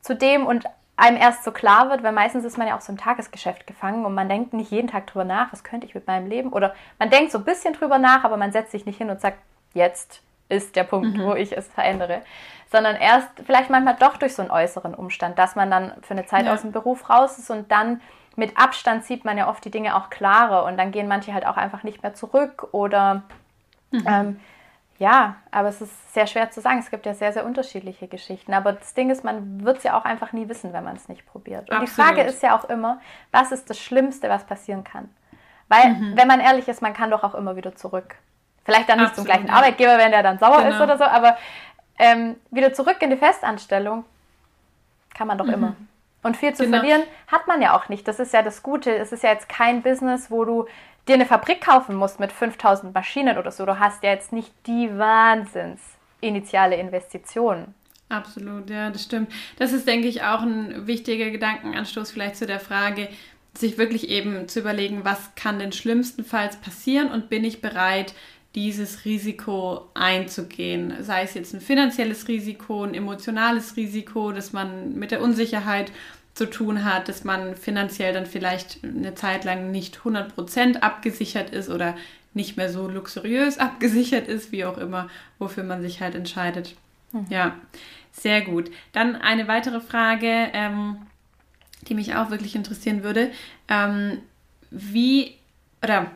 zu dem und einem erst so klar wird, weil meistens ist man ja auch so im Tagesgeschäft gefangen und man denkt nicht jeden Tag drüber nach, was könnte ich mit meinem Leben oder man denkt so ein bisschen drüber nach, aber man setzt sich nicht hin und sagt, jetzt ist der Punkt, mhm. wo ich es verändere, sondern erst vielleicht manchmal doch durch so einen äußeren Umstand, dass man dann für eine Zeit ja. aus dem Beruf raus ist und dann mit Abstand sieht man ja oft die Dinge auch klarer und dann gehen manche halt auch einfach nicht mehr zurück oder mhm. ähm, ja, aber es ist sehr schwer zu sagen. Es gibt ja sehr, sehr unterschiedliche Geschichten. Aber das Ding ist, man wird es ja auch einfach nie wissen, wenn man es nicht probiert. Und Absolut. die Frage ist ja auch immer, was ist das Schlimmste, was passieren kann? Weil, mhm. wenn man ehrlich ist, man kann doch auch immer wieder zurück. Vielleicht dann nicht Absolut, zum gleichen ja. Arbeitgeber, wenn der dann sauer genau. ist oder so, aber ähm, wieder zurück in die Festanstellung kann man doch mhm. immer. Und viel zu genau. verlieren hat man ja auch nicht. Das ist ja das Gute. Es ist ja jetzt kein Business, wo du dir eine Fabrik kaufen musst mit 5000 Maschinen oder so. Du hast ja jetzt nicht die Wahnsinns initiale Investition. Absolut, ja, das stimmt. Das ist, denke ich, auch ein wichtiger Gedankenanstoß vielleicht zu der Frage, sich wirklich eben zu überlegen, was kann denn schlimmstenfalls passieren und bin ich bereit, dieses Risiko einzugehen. Sei es jetzt ein finanzielles Risiko, ein emotionales Risiko, dass man mit der Unsicherheit zu tun hat, dass man finanziell dann vielleicht eine Zeit lang nicht 100% abgesichert ist oder nicht mehr so luxuriös abgesichert ist, wie auch immer, wofür man sich halt entscheidet. Mhm. Ja, sehr gut. Dann eine weitere Frage, ähm, die mich auch wirklich interessieren würde. Ähm, wie, oder,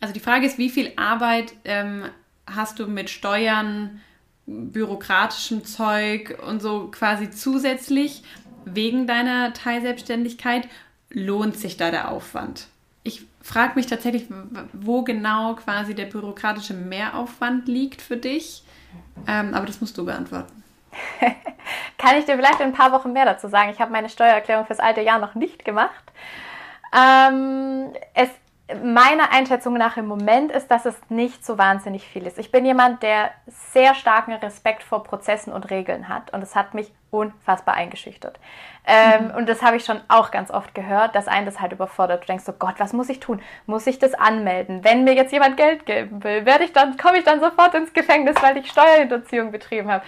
also die Frage ist, wie viel Arbeit ähm, hast du mit Steuern, bürokratischem Zeug und so quasi zusätzlich wegen deiner Teilselbstständigkeit, lohnt sich da der Aufwand? Ich frage mich tatsächlich, wo genau quasi der bürokratische Mehraufwand liegt für dich. Ähm, aber das musst du beantworten. Kann ich dir vielleicht in ein paar Wochen mehr dazu sagen? Ich habe meine Steuererklärung fürs alte Jahr noch nicht gemacht. Ähm, es meiner Einschätzung nach im Moment ist, dass es nicht so wahnsinnig viel ist. Ich bin jemand, der sehr starken Respekt vor Prozessen und Regeln hat und es hat mich unfassbar eingeschüchtert. Ähm, mhm. Und das habe ich schon auch ganz oft gehört, dass einen das halt überfordert. Du denkst so, Gott, was muss ich tun? Muss ich das anmelden? Wenn mir jetzt jemand Geld geben will, werde ich dann, komme ich dann sofort ins Gefängnis, weil ich Steuerhinterziehung betrieben habe.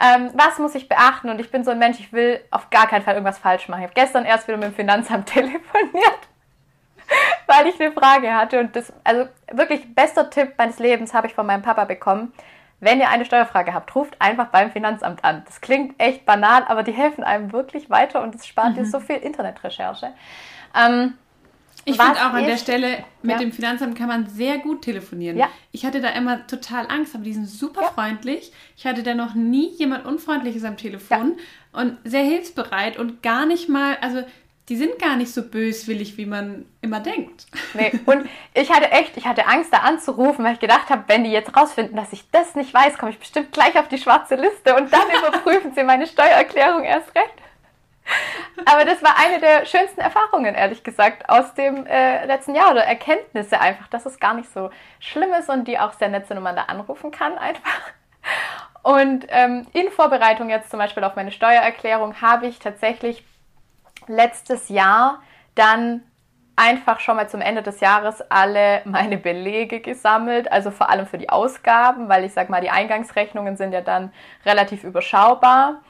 Ähm, was muss ich beachten? Und ich bin so ein Mensch, ich will auf gar keinen Fall irgendwas falsch machen. Ich habe gestern erst wieder mit dem Finanzamt telefoniert weil ich eine Frage hatte. Und das, also wirklich bester Tipp meines Lebens habe ich von meinem Papa bekommen. Wenn ihr eine Steuerfrage habt, ruft einfach beim Finanzamt an. Das klingt echt banal, aber die helfen einem wirklich weiter und es spart mhm. dir so viel Internetrecherche. Ähm, ich finde auch an der Stelle, mit ja. dem Finanzamt kann man sehr gut telefonieren. Ja. Ich hatte da immer total Angst, aber die sind super ja. freundlich. Ich hatte da noch nie jemand Unfreundliches am Telefon und sehr hilfsbereit und gar nicht mal, also die sind gar nicht so böswillig, wie man immer denkt. Nee, und ich hatte echt, ich hatte Angst, da anzurufen, weil ich gedacht habe, wenn die jetzt rausfinden, dass ich das nicht weiß, komme ich bestimmt gleich auf die schwarze Liste und dann überprüfen sie meine Steuererklärung erst recht. Aber das war eine der schönsten Erfahrungen, ehrlich gesagt, aus dem äh, letzten Jahr oder Erkenntnisse einfach, dass es gar nicht so schlimm ist und die auch sehr nett sind und man da anrufen kann einfach. Und ähm, in Vorbereitung jetzt zum Beispiel auf meine Steuererklärung habe ich tatsächlich letztes Jahr dann einfach schon mal zum Ende des Jahres alle meine Belege gesammelt, also vor allem für die Ausgaben, weil ich sag mal, die Eingangsrechnungen sind ja dann relativ überschaubar.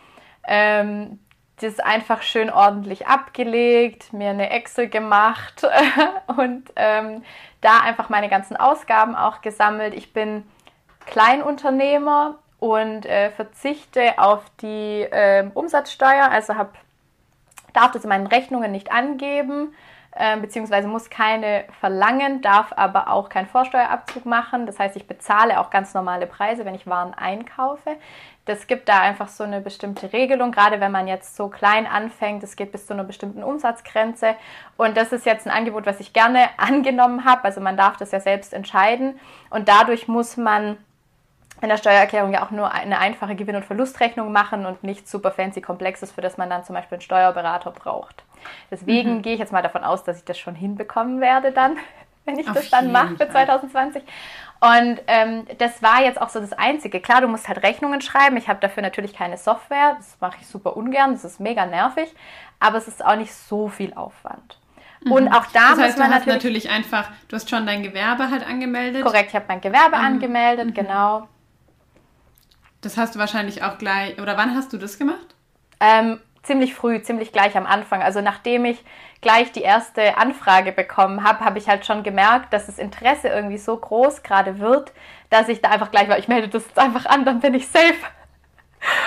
Ähm, das einfach schön ordentlich abgelegt, mir eine Excel gemacht und ähm, da einfach meine ganzen Ausgaben auch gesammelt. Ich bin Kleinunternehmer und äh, verzichte auf die äh, Umsatzsteuer, also habe darf das in meinen Rechnungen nicht angeben, äh, beziehungsweise muss keine verlangen, darf aber auch keinen Vorsteuerabzug machen. Das heißt, ich bezahle auch ganz normale Preise, wenn ich Waren einkaufe. Das gibt da einfach so eine bestimmte Regelung, gerade wenn man jetzt so klein anfängt. Es geht bis zu einer bestimmten Umsatzgrenze. Und das ist jetzt ein Angebot, was ich gerne angenommen habe. Also man darf das ja selbst entscheiden. Und dadurch muss man in der Steuererklärung ja auch nur eine einfache Gewinn- und Verlustrechnung machen und nichts super fancy Komplexes, für das man dann zum Beispiel einen Steuerberater braucht. Deswegen mhm. gehe ich jetzt mal davon aus, dass ich das schon hinbekommen werde dann, wenn ich Auf das dann mache für 2020. Und ähm, das war jetzt auch so das Einzige. Klar, du musst halt Rechnungen schreiben. Ich habe dafür natürlich keine Software. Das mache ich super ungern. Das ist mega nervig. Aber es ist auch nicht so viel Aufwand. Mhm. Und auch da das heißt, muss man du hast natürlich, natürlich einfach, du hast schon dein Gewerbe halt angemeldet. Korrekt, ich habe mein Gewerbe um, angemeldet, mhm. genau. Das hast du wahrscheinlich auch gleich, oder wann hast du das gemacht? Ähm, ziemlich früh, ziemlich gleich am Anfang. Also nachdem ich gleich die erste Anfrage bekommen habe, habe ich halt schon gemerkt, dass das Interesse irgendwie so groß gerade wird, dass ich da einfach gleich war, ich melde das jetzt einfach an, dann bin ich safe.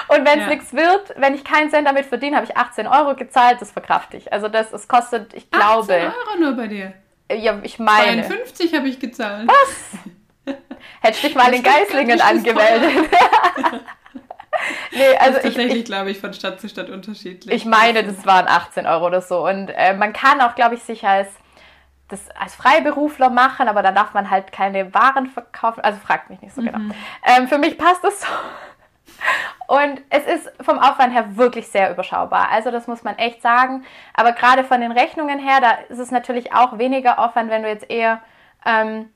Und wenn es ja. nichts wird, wenn ich keinen Cent damit verdiene, habe ich 18 Euro gezahlt, das verkrafte ich. Also das, es kostet, ich glaube... 18 Euro nur bei dir? Ja, ich meine... 52 habe ich gezahlt. Was? Hättest dich mal in Geislingen angemeldet. nee, also das ist tatsächlich, glaube ich, von Stadt zu Stadt unterschiedlich. Ich meine, das waren 18 Euro oder so. Und äh, man kann auch, glaube ich, sich als, das als Freiberufler machen, aber dann darf man halt keine Waren verkaufen. Also fragt mich nicht so genau. mhm. genau. Ähm, für mich passt das so. Und es ist vom Aufwand her wirklich sehr überschaubar. Also das muss man echt sagen. Aber gerade von den Rechnungen her, da ist es natürlich auch weniger Aufwand, wenn du jetzt eher ähm,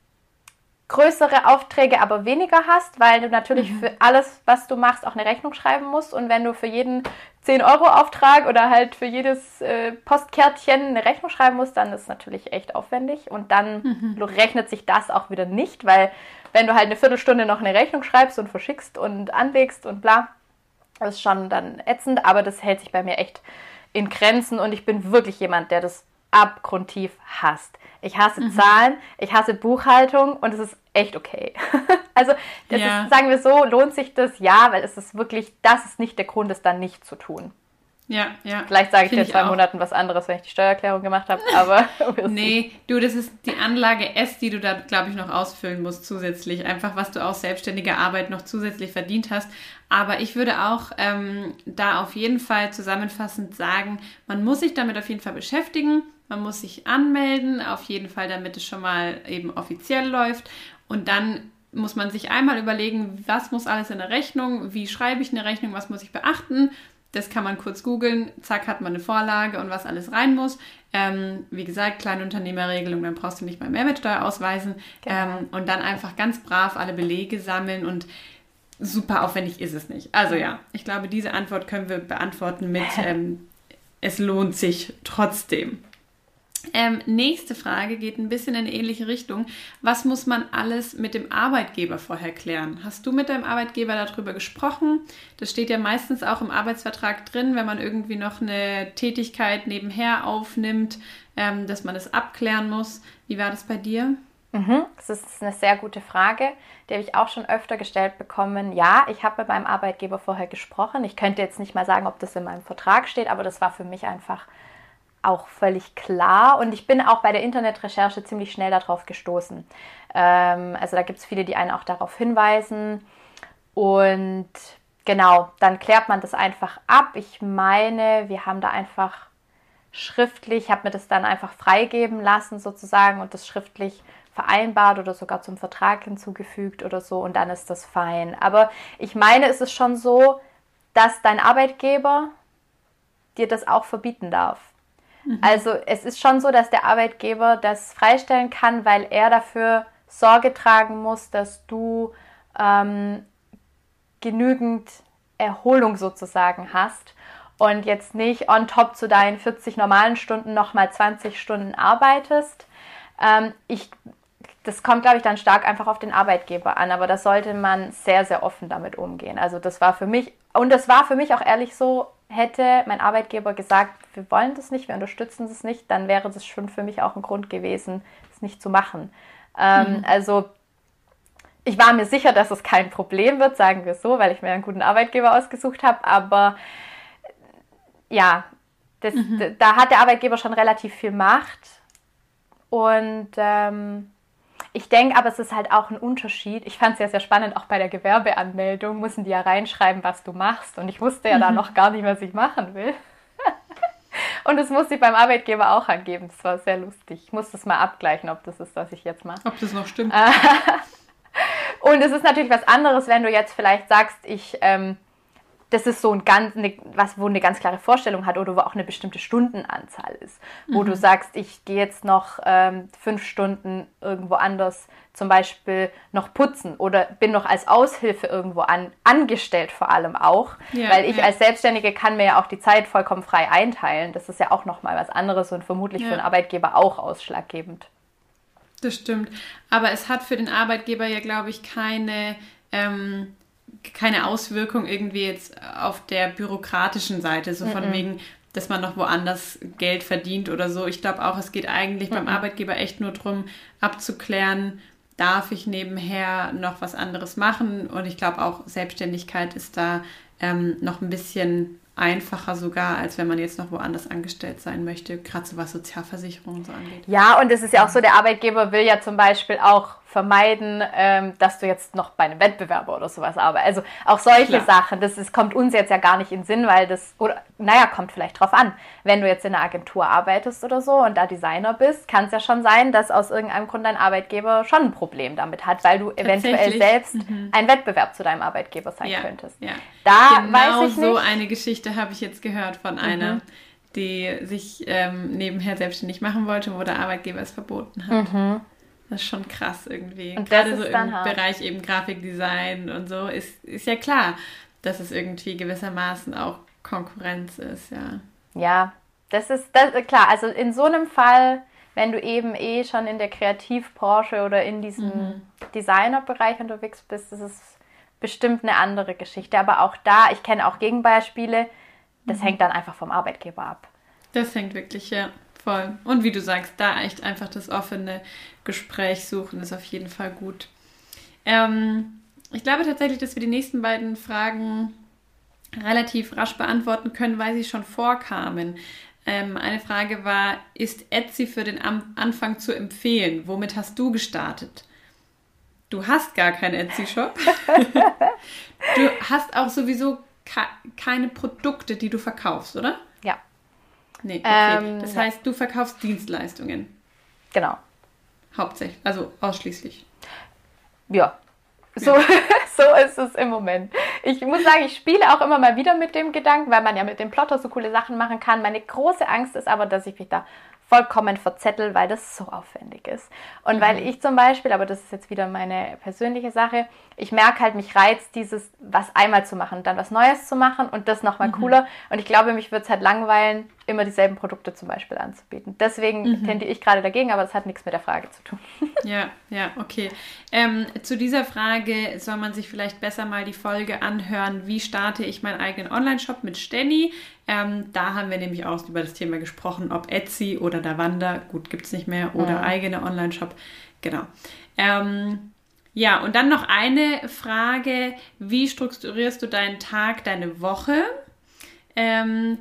größere Aufträge, aber weniger hast, weil du natürlich mhm. für alles, was du machst, auch eine Rechnung schreiben musst. Und wenn du für jeden 10-Euro-Auftrag oder halt für jedes äh, Postkärtchen eine Rechnung schreiben musst, dann ist es natürlich echt aufwendig. Und dann mhm. rechnet sich das auch wieder nicht, weil wenn du halt eine Viertelstunde noch eine Rechnung schreibst und verschickst und anlegst und bla, das ist schon dann ätzend, aber das hält sich bei mir echt in Grenzen und ich bin wirklich jemand, der das abgrundtief hasst. Ich hasse mhm. Zahlen, ich hasse Buchhaltung und es ist echt okay. also, ja. ist, sagen wir so, lohnt sich das? Ja, weil es ist wirklich, das ist nicht der Grund, es dann nicht zu tun. Ja, ja. Vielleicht sage ich dir in zwei Monaten was anderes, wenn ich die Steuererklärung gemacht habe, aber. nee, du, das ist die Anlage S, die du da, glaube ich, noch ausfüllen musst zusätzlich. Einfach, was du aus selbstständiger Arbeit noch zusätzlich verdient hast. Aber ich würde auch ähm, da auf jeden Fall zusammenfassend sagen, man muss sich damit auf jeden Fall beschäftigen. Man muss sich anmelden, auf jeden Fall, damit es schon mal eben offiziell läuft. Und dann muss man sich einmal überlegen, was muss alles in der Rechnung, wie schreibe ich eine Rechnung, was muss ich beachten. Das kann man kurz googeln, zack, hat man eine Vorlage und was alles rein muss. Ähm, wie gesagt, Kleinunternehmerregelung, dann brauchst du nicht mal Mehrwertsteuer ausweisen. Genau. Ähm, und dann einfach ganz brav alle Belege sammeln und super aufwendig ist es nicht. Also ja, ich glaube, diese Antwort können wir beantworten mit, ähm, es lohnt sich trotzdem. Ähm, nächste Frage geht ein bisschen in eine ähnliche Richtung. Was muss man alles mit dem Arbeitgeber vorher klären? Hast du mit deinem Arbeitgeber darüber gesprochen? Das steht ja meistens auch im Arbeitsvertrag drin, wenn man irgendwie noch eine Tätigkeit nebenher aufnimmt, ähm, dass man das abklären muss. Wie war das bei dir? Mhm, das ist eine sehr gute Frage. Die habe ich auch schon öfter gestellt bekommen. Ja, ich habe mit meinem Arbeitgeber vorher gesprochen. Ich könnte jetzt nicht mal sagen, ob das in meinem Vertrag steht, aber das war für mich einfach auch völlig klar und ich bin auch bei der Internetrecherche ziemlich schnell darauf gestoßen. Ähm, also da gibt es viele, die einen auch darauf hinweisen und genau, dann klärt man das einfach ab. Ich meine, wir haben da einfach schriftlich, ich habe mir das dann einfach freigeben lassen sozusagen und das schriftlich vereinbart oder sogar zum Vertrag hinzugefügt oder so und dann ist das fein. Aber ich meine, es ist schon so, dass dein Arbeitgeber dir das auch verbieten darf. Mhm. Also es ist schon so, dass der Arbeitgeber das freistellen kann, weil er dafür Sorge tragen muss, dass du ähm, genügend Erholung sozusagen hast und jetzt nicht on top zu deinen 40 normalen Stunden nochmal 20 Stunden arbeitest. Ähm, ich, das kommt, glaube ich, dann stark einfach auf den Arbeitgeber an, aber da sollte man sehr, sehr offen damit umgehen. Also das war für mich, und das war für mich auch ehrlich so, hätte mein Arbeitgeber gesagt, wir wollen das nicht, wir unterstützen das nicht, dann wäre das schon für mich auch ein Grund gewesen, es nicht zu machen. Ähm, mhm. Also ich war mir sicher, dass es kein Problem wird, sagen wir so, weil ich mir einen guten Arbeitgeber ausgesucht habe, aber ja, das, mhm. da hat der Arbeitgeber schon relativ viel Macht und ähm, ich denke aber, es ist halt auch ein Unterschied. Ich fand es ja sehr spannend, auch bei der Gewerbeanmeldung müssen die ja reinschreiben, was du machst. Und ich wusste ja mhm. da noch gar nicht, was ich machen will. Und das musste ich beim Arbeitgeber auch angeben. Das war sehr lustig. Ich muss das mal abgleichen, ob das ist, was ich jetzt mache. Ob das noch stimmt. Und es ist natürlich was anderes, wenn du jetzt vielleicht sagst, ich ähm, das ist so ein ganz, eine, was, wo eine ganz klare Vorstellung hat oder wo auch eine bestimmte Stundenanzahl ist. Wo mhm. du sagst, ich gehe jetzt noch ähm, fünf Stunden irgendwo anders zum Beispiel noch putzen oder bin noch als Aushilfe irgendwo an, angestellt vor allem auch. Ja, weil ich ja. als Selbstständige kann mir ja auch die Zeit vollkommen frei einteilen. Das ist ja auch nochmal was anderes und vermutlich ja. für einen Arbeitgeber auch ausschlaggebend. Das stimmt. Aber es hat für den Arbeitgeber ja, glaube ich, keine... Ähm keine Auswirkung irgendwie jetzt auf der bürokratischen Seite, so von mm -mm. wegen, dass man noch woanders Geld verdient oder so. Ich glaube auch, es geht eigentlich mm beim Arbeitgeber echt nur darum, abzuklären, darf ich nebenher noch was anderes machen. Und ich glaube auch, Selbstständigkeit ist da ähm, noch ein bisschen einfacher sogar, als wenn man jetzt noch woanders angestellt sein möchte, gerade so was Sozialversicherungen so angeht. Ja, und es ist ja auch so, der Arbeitgeber will ja zum Beispiel auch vermeiden, ähm, dass du jetzt noch bei einem Wettbewerber oder sowas arbeitest. Also auch solche Klar. Sachen, das ist, kommt uns jetzt ja gar nicht in den Sinn, weil das, oder naja, kommt vielleicht drauf an. Wenn du jetzt in einer Agentur arbeitest oder so und da Designer bist, kann es ja schon sein, dass aus irgendeinem Grund dein Arbeitgeber schon ein Problem damit hat, weil du eventuell selbst mhm. ein Wettbewerb zu deinem Arbeitgeber sein ja, könntest. Ja. Da genau weiß ich nicht. so eine Geschichte habe ich jetzt gehört von einer. Mhm die sich ähm, nebenher selbstständig machen wollte, wo der Arbeitgeber es verboten hat. Mhm. Das ist schon krass irgendwie. Und Gerade so im hart. Bereich eben Grafikdesign und so ist, ist ja klar, dass es irgendwie gewissermaßen auch Konkurrenz ist, ja. Ja, das ist das, klar. Also in so einem Fall, wenn du eben eh schon in der Kreativbranche oder in diesem mhm. Designerbereich unterwegs bist, ist bestimmt eine andere Geschichte. Aber auch da, ich kenne auch Gegenbeispiele, das mhm. hängt dann einfach vom Arbeitgeber ab. Das hängt wirklich, ja. Voll. Und wie du sagst, da echt einfach das offene Gespräch suchen ist auf jeden Fall gut. Ähm, ich glaube tatsächlich, dass wir die nächsten beiden Fragen relativ rasch beantworten können, weil sie schon vorkamen. Ähm, eine Frage war, ist Etsy für den Am Anfang zu empfehlen? Womit hast du gestartet? Du hast gar keinen Etsy-Shop. du hast auch sowieso keine Produkte, die du verkaufst, oder? Nee, okay. Ähm, das heißt, du verkaufst Dienstleistungen. Genau. Hauptsächlich, also ausschließlich. Ja. So, ja. so ist es im Moment. Ich muss sagen, ich spiele auch immer mal wieder mit dem Gedanken, weil man ja mit dem Plotter so coole Sachen machen kann. Meine große Angst ist aber, dass ich mich da vollkommen verzettelt, weil das so aufwendig ist. Und mhm. weil ich zum Beispiel, aber das ist jetzt wieder meine persönliche Sache, ich merke halt, mich reizt dieses, was einmal zu machen, dann was Neues zu machen und das nochmal mhm. cooler. Und ich glaube, mich wird es halt langweilen, immer dieselben Produkte zum Beispiel anzubieten. Deswegen mhm. tendiere ich gerade dagegen, aber das hat nichts mit der Frage zu tun. Ja, ja, okay. Ähm, zu dieser Frage soll man sich vielleicht besser mal die Folge anhören, wie starte ich meinen eigenen Online-Shop mit Stenny. Ähm, da haben wir nämlich auch über das Thema gesprochen, ob Etsy oder Davanda, gut, gibt es nicht mehr, oder mhm. eigene Online-Shop. Genau. Ähm, ja, und dann noch eine Frage, wie strukturierst du deinen Tag, deine Woche? Ähm,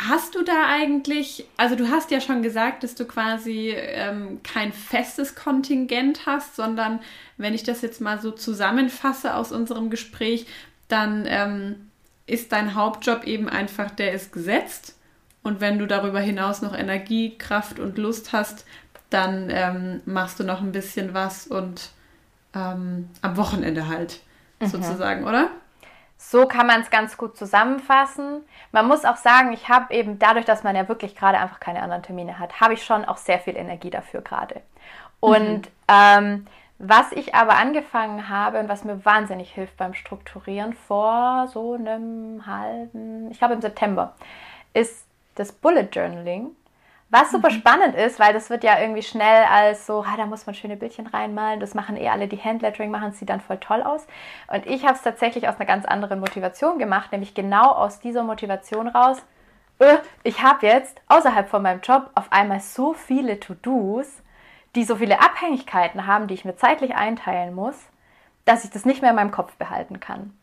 Hast du da eigentlich, also du hast ja schon gesagt, dass du quasi ähm, kein festes Kontingent hast, sondern wenn ich das jetzt mal so zusammenfasse aus unserem Gespräch, dann ähm, ist dein Hauptjob eben einfach, der ist gesetzt. Und wenn du darüber hinaus noch Energie, Kraft und Lust hast, dann ähm, machst du noch ein bisschen was und ähm, am Wochenende halt mhm. sozusagen, oder? So kann man es ganz gut zusammenfassen. Man muss auch sagen, ich habe eben dadurch, dass man ja wirklich gerade einfach keine anderen Termine hat, habe ich schon auch sehr viel Energie dafür gerade. Und mhm. ähm, was ich aber angefangen habe und was mir wahnsinnig hilft beim Strukturieren vor so einem halben, ich glaube im September, ist das Bullet Journaling. Was super mhm. spannend ist, weil das wird ja irgendwie schnell als so, ah, da muss man schöne Bildchen reinmalen. Das machen eh alle, die Handlettering machen, sieht dann voll toll aus. Und ich habe es tatsächlich aus einer ganz anderen Motivation gemacht, nämlich genau aus dieser Motivation raus. Öh, ich habe jetzt außerhalb von meinem Job auf einmal so viele To-Dos, die so viele Abhängigkeiten haben, die ich mir zeitlich einteilen muss, dass ich das nicht mehr in meinem Kopf behalten kann.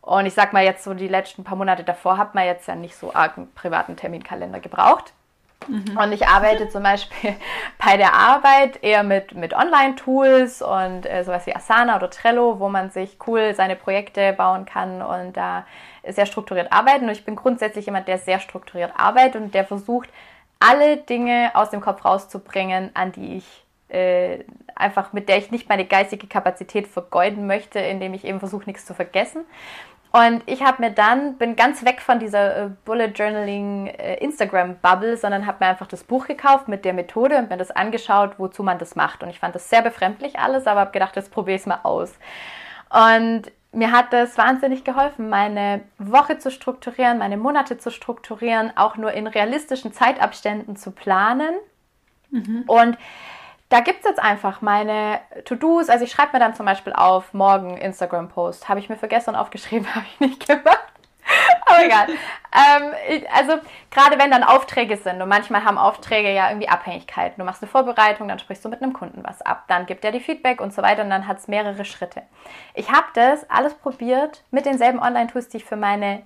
Und ich sag mal jetzt so, die letzten paar Monate davor hat man jetzt ja nicht so arg einen privaten Terminkalender gebraucht. Mhm. Und ich arbeite zum Beispiel bei der Arbeit eher mit, mit Online-Tools und äh, sowas wie Asana oder Trello, wo man sich cool seine Projekte bauen kann und da sehr strukturiert arbeiten. Und ich bin grundsätzlich jemand, der sehr strukturiert arbeitet und der versucht, alle Dinge aus dem Kopf rauszubringen, an die ich äh, einfach, mit der ich nicht meine geistige Kapazität vergeuden möchte, indem ich eben versuche, nichts zu vergessen. Und ich habe mir dann, bin ganz weg von dieser äh, Bullet Journaling äh, Instagram Bubble, sondern habe mir einfach das Buch gekauft mit der Methode und mir das angeschaut, wozu man das macht. Und ich fand das sehr befremdlich alles, aber habe gedacht, jetzt probiere ich es mal aus. Und mir hat das wahnsinnig geholfen, meine Woche zu strukturieren, meine Monate zu strukturieren, auch nur in realistischen Zeitabständen zu planen. Mhm. Und da gibt es jetzt einfach meine To-Dos. Also ich schreibe mir dann zum Beispiel auf, morgen Instagram-Post. Habe ich mir für gestern aufgeschrieben, habe ich nicht gemacht. Aber egal. ähm, also gerade wenn dann Aufträge sind und manchmal haben Aufträge ja irgendwie Abhängigkeiten. Du machst eine Vorbereitung, dann sprichst du mit einem Kunden was ab, dann gibt er die Feedback und so weiter und dann hat es mehrere Schritte. Ich habe das alles probiert mit denselben Online-Tools, die ich für meine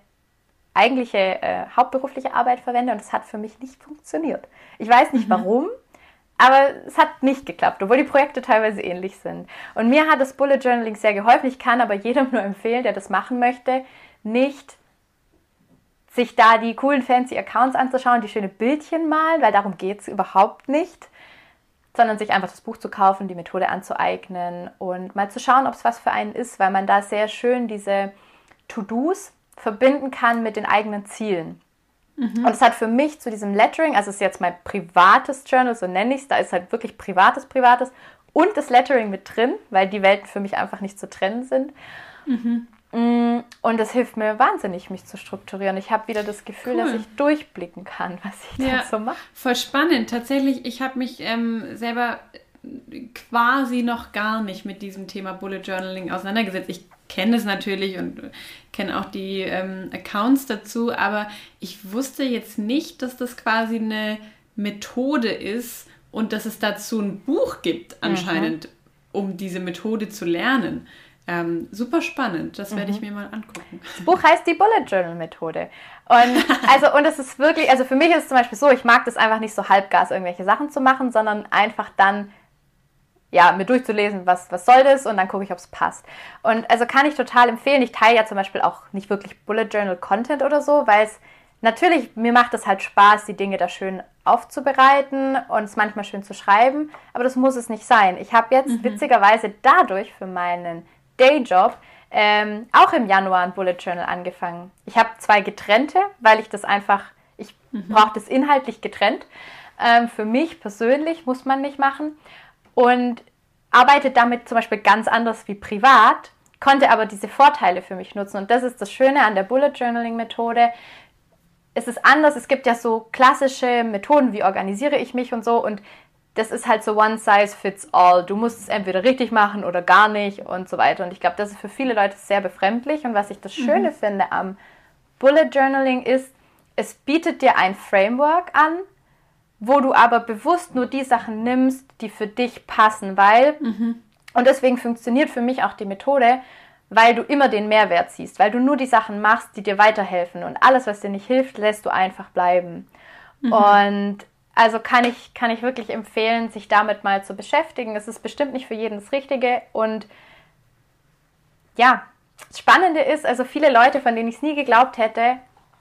eigentliche äh, hauptberufliche Arbeit verwende und es hat für mich nicht funktioniert. Ich weiß nicht mhm. warum. Aber es hat nicht geklappt, obwohl die Projekte teilweise ähnlich sind. Und mir hat das Bullet Journaling sehr geholfen. Ich kann aber jedem nur empfehlen, der das machen möchte, nicht sich da die coolen fancy Accounts anzuschauen, die schöne Bildchen malen, weil darum geht es überhaupt nicht, sondern sich einfach das Buch zu kaufen, die Methode anzueignen und mal zu schauen, ob es was für einen ist, weil man da sehr schön diese To-Dos verbinden kann mit den eigenen Zielen. Mhm. Und es hat für mich zu diesem Lettering, also es ist jetzt mein privates Journal, so nenne ich es, da ist halt wirklich privates, privates und das Lettering mit drin, weil die Welten für mich einfach nicht zu trennen sind. Mhm. Mm, und das hilft mir wahnsinnig, mich zu strukturieren. Ich habe wieder das Gefühl, cool. dass ich durchblicken kann, was ich ja, da so mache. Voll spannend. Tatsächlich, ich habe mich ähm, selber quasi noch gar nicht mit diesem Thema Bullet Journaling auseinandergesetzt. Ich kenne es natürlich und kenne auch die ähm, Accounts dazu, aber ich wusste jetzt nicht, dass das quasi eine Methode ist und dass es dazu ein Buch gibt, mhm. anscheinend, mhm. um diese Methode zu lernen. Ähm, super spannend, das werde ich mhm. mir mal angucken. Das Buch heißt die Bullet Journal Methode. Und also und es ist wirklich, also für mich ist es zum Beispiel so, ich mag das einfach nicht so halbgas irgendwelche Sachen zu machen, sondern einfach dann ja, mir durchzulesen, was, was soll das und dann gucke ich, ob es passt. Und also kann ich total empfehlen. Ich teile ja zum Beispiel auch nicht wirklich Bullet Journal Content oder so, weil es natürlich, mir macht es halt Spaß, die Dinge da schön aufzubereiten und es manchmal schön zu schreiben, aber das muss es nicht sein. Ich habe jetzt mhm. witzigerweise dadurch für meinen Dayjob ähm, auch im Januar ein Bullet Journal angefangen. Ich habe zwei getrennte, weil ich das einfach, ich mhm. brauche das inhaltlich getrennt. Ähm, für mich persönlich muss man nicht machen und arbeite damit zum Beispiel ganz anders wie privat, konnte aber diese Vorteile für mich nutzen. Und das ist das Schöne an der Bullet Journaling Methode. Es ist anders. Es gibt ja so klassische Methoden, wie organisiere ich mich und so. Und das ist halt so one size fits all. Du musst es entweder richtig machen oder gar nicht und so weiter. Und ich glaube, das ist für viele Leute sehr befremdlich. Und was ich das Schöne mhm. finde am Bullet Journaling ist, es bietet dir ein Framework an, wo du aber bewusst nur die Sachen nimmst, die für dich passen, weil, mhm. und deswegen funktioniert für mich auch die Methode, weil du immer den Mehrwert siehst, weil du nur die Sachen machst, die dir weiterhelfen und alles, was dir nicht hilft, lässt du einfach bleiben. Mhm. Und also kann ich, kann ich wirklich empfehlen, sich damit mal zu beschäftigen. Es ist bestimmt nicht für jeden das Richtige. Und ja, das Spannende ist, also viele Leute, von denen ich es nie geglaubt hätte,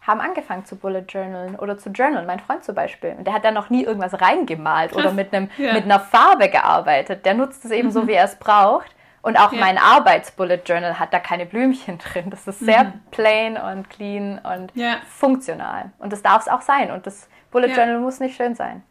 haben angefangen zu Bullet Journalen oder zu Journalen. Mein Freund zum Beispiel. Und der hat da noch nie irgendwas reingemalt Krass. oder mit, einem, ja. mit einer Farbe gearbeitet. Der nutzt es eben mhm. so, wie er es braucht. Und auch ja. mein Arbeits-Bullet Journal hat da keine Blümchen drin. Das ist sehr mhm. plain und clean und ja. funktional. Und das darf es auch sein. Und das Bullet ja. Journal muss nicht schön sein.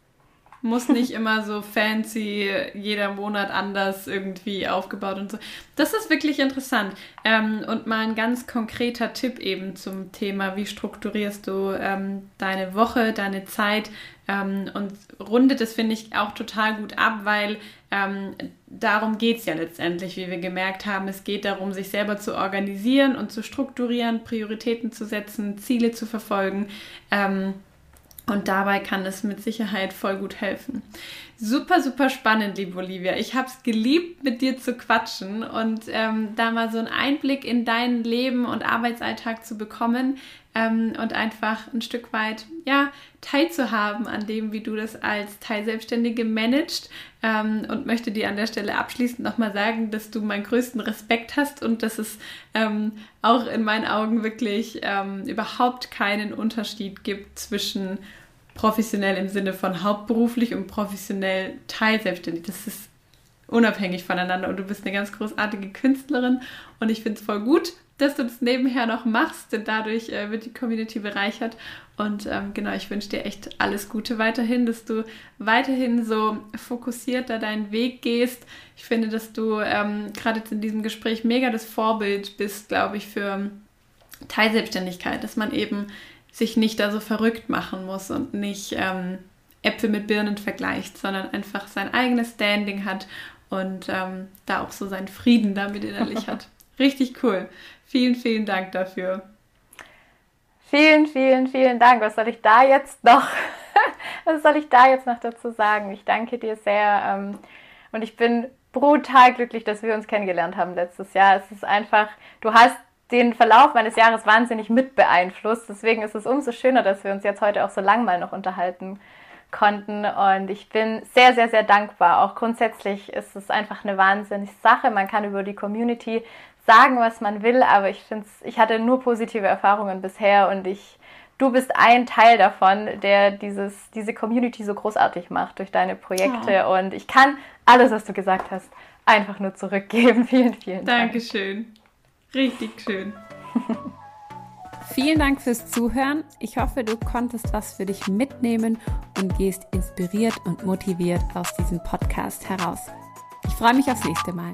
Muss nicht immer so fancy, jeder Monat anders irgendwie aufgebaut und so. Das ist wirklich interessant. Ähm, und mal ein ganz konkreter Tipp eben zum Thema, wie strukturierst du ähm, deine Woche, deine Zeit ähm, und rundet es, finde ich, auch total gut ab, weil ähm, darum geht es ja letztendlich, wie wir gemerkt haben. Es geht darum, sich selber zu organisieren und zu strukturieren, Prioritäten zu setzen, Ziele zu verfolgen. Und dabei kann es mit Sicherheit voll gut helfen. Super, super spannend, liebe Olivia. Ich habe es geliebt, mit dir zu quatschen und ähm, da mal so einen Einblick in dein Leben und Arbeitsalltag zu bekommen ähm, und einfach ein Stück weit ja, teilzuhaben an dem, wie du das als Teilselbstständige managst. Ähm, und möchte dir an der Stelle abschließend nochmal sagen, dass du meinen größten Respekt hast und dass es ähm, auch in meinen Augen wirklich ähm, überhaupt keinen Unterschied gibt zwischen professionell im Sinne von hauptberuflich und professionell teilselbstständig. Das ist unabhängig voneinander und du bist eine ganz großartige Künstlerin und ich finde es voll gut, dass du das nebenher noch machst, denn dadurch äh, wird die Community bereichert und ähm, genau, ich wünsche dir echt alles Gute weiterhin, dass du weiterhin so fokussiert da deinen Weg gehst. Ich finde, dass du ähm, gerade jetzt in diesem Gespräch mega das Vorbild bist, glaube ich, für Teilselbstständigkeit, dass man eben sich nicht da so verrückt machen muss und nicht ähm, Äpfel mit Birnen vergleicht, sondern einfach sein eigenes Standing hat und ähm, da auch so seinen Frieden damit innerlich hat. Richtig cool. Vielen, vielen Dank dafür. Vielen, vielen, vielen Dank. Was soll ich da jetzt noch, was soll ich da jetzt noch dazu sagen? Ich danke dir sehr ähm, und ich bin brutal glücklich, dass wir uns kennengelernt haben letztes Jahr. Es ist einfach, du hast den Verlauf meines Jahres wahnsinnig mit beeinflusst. Deswegen ist es umso schöner, dass wir uns jetzt heute auch so lang mal noch unterhalten konnten. Und ich bin sehr, sehr, sehr dankbar. Auch grundsätzlich ist es einfach eine wahnsinnige Sache. Man kann über die Community sagen, was man will, aber ich finde ich hatte nur positive Erfahrungen bisher und ich, du bist ein Teil davon, der dieses, diese Community so großartig macht durch deine Projekte. Ja. Und ich kann alles, was du gesagt hast, einfach nur zurückgeben. Vielen, vielen Dank. Dankeschön. Richtig schön. Vielen Dank fürs Zuhören. Ich hoffe, du konntest was für dich mitnehmen und gehst inspiriert und motiviert aus diesem Podcast heraus. Ich freue mich aufs nächste Mal.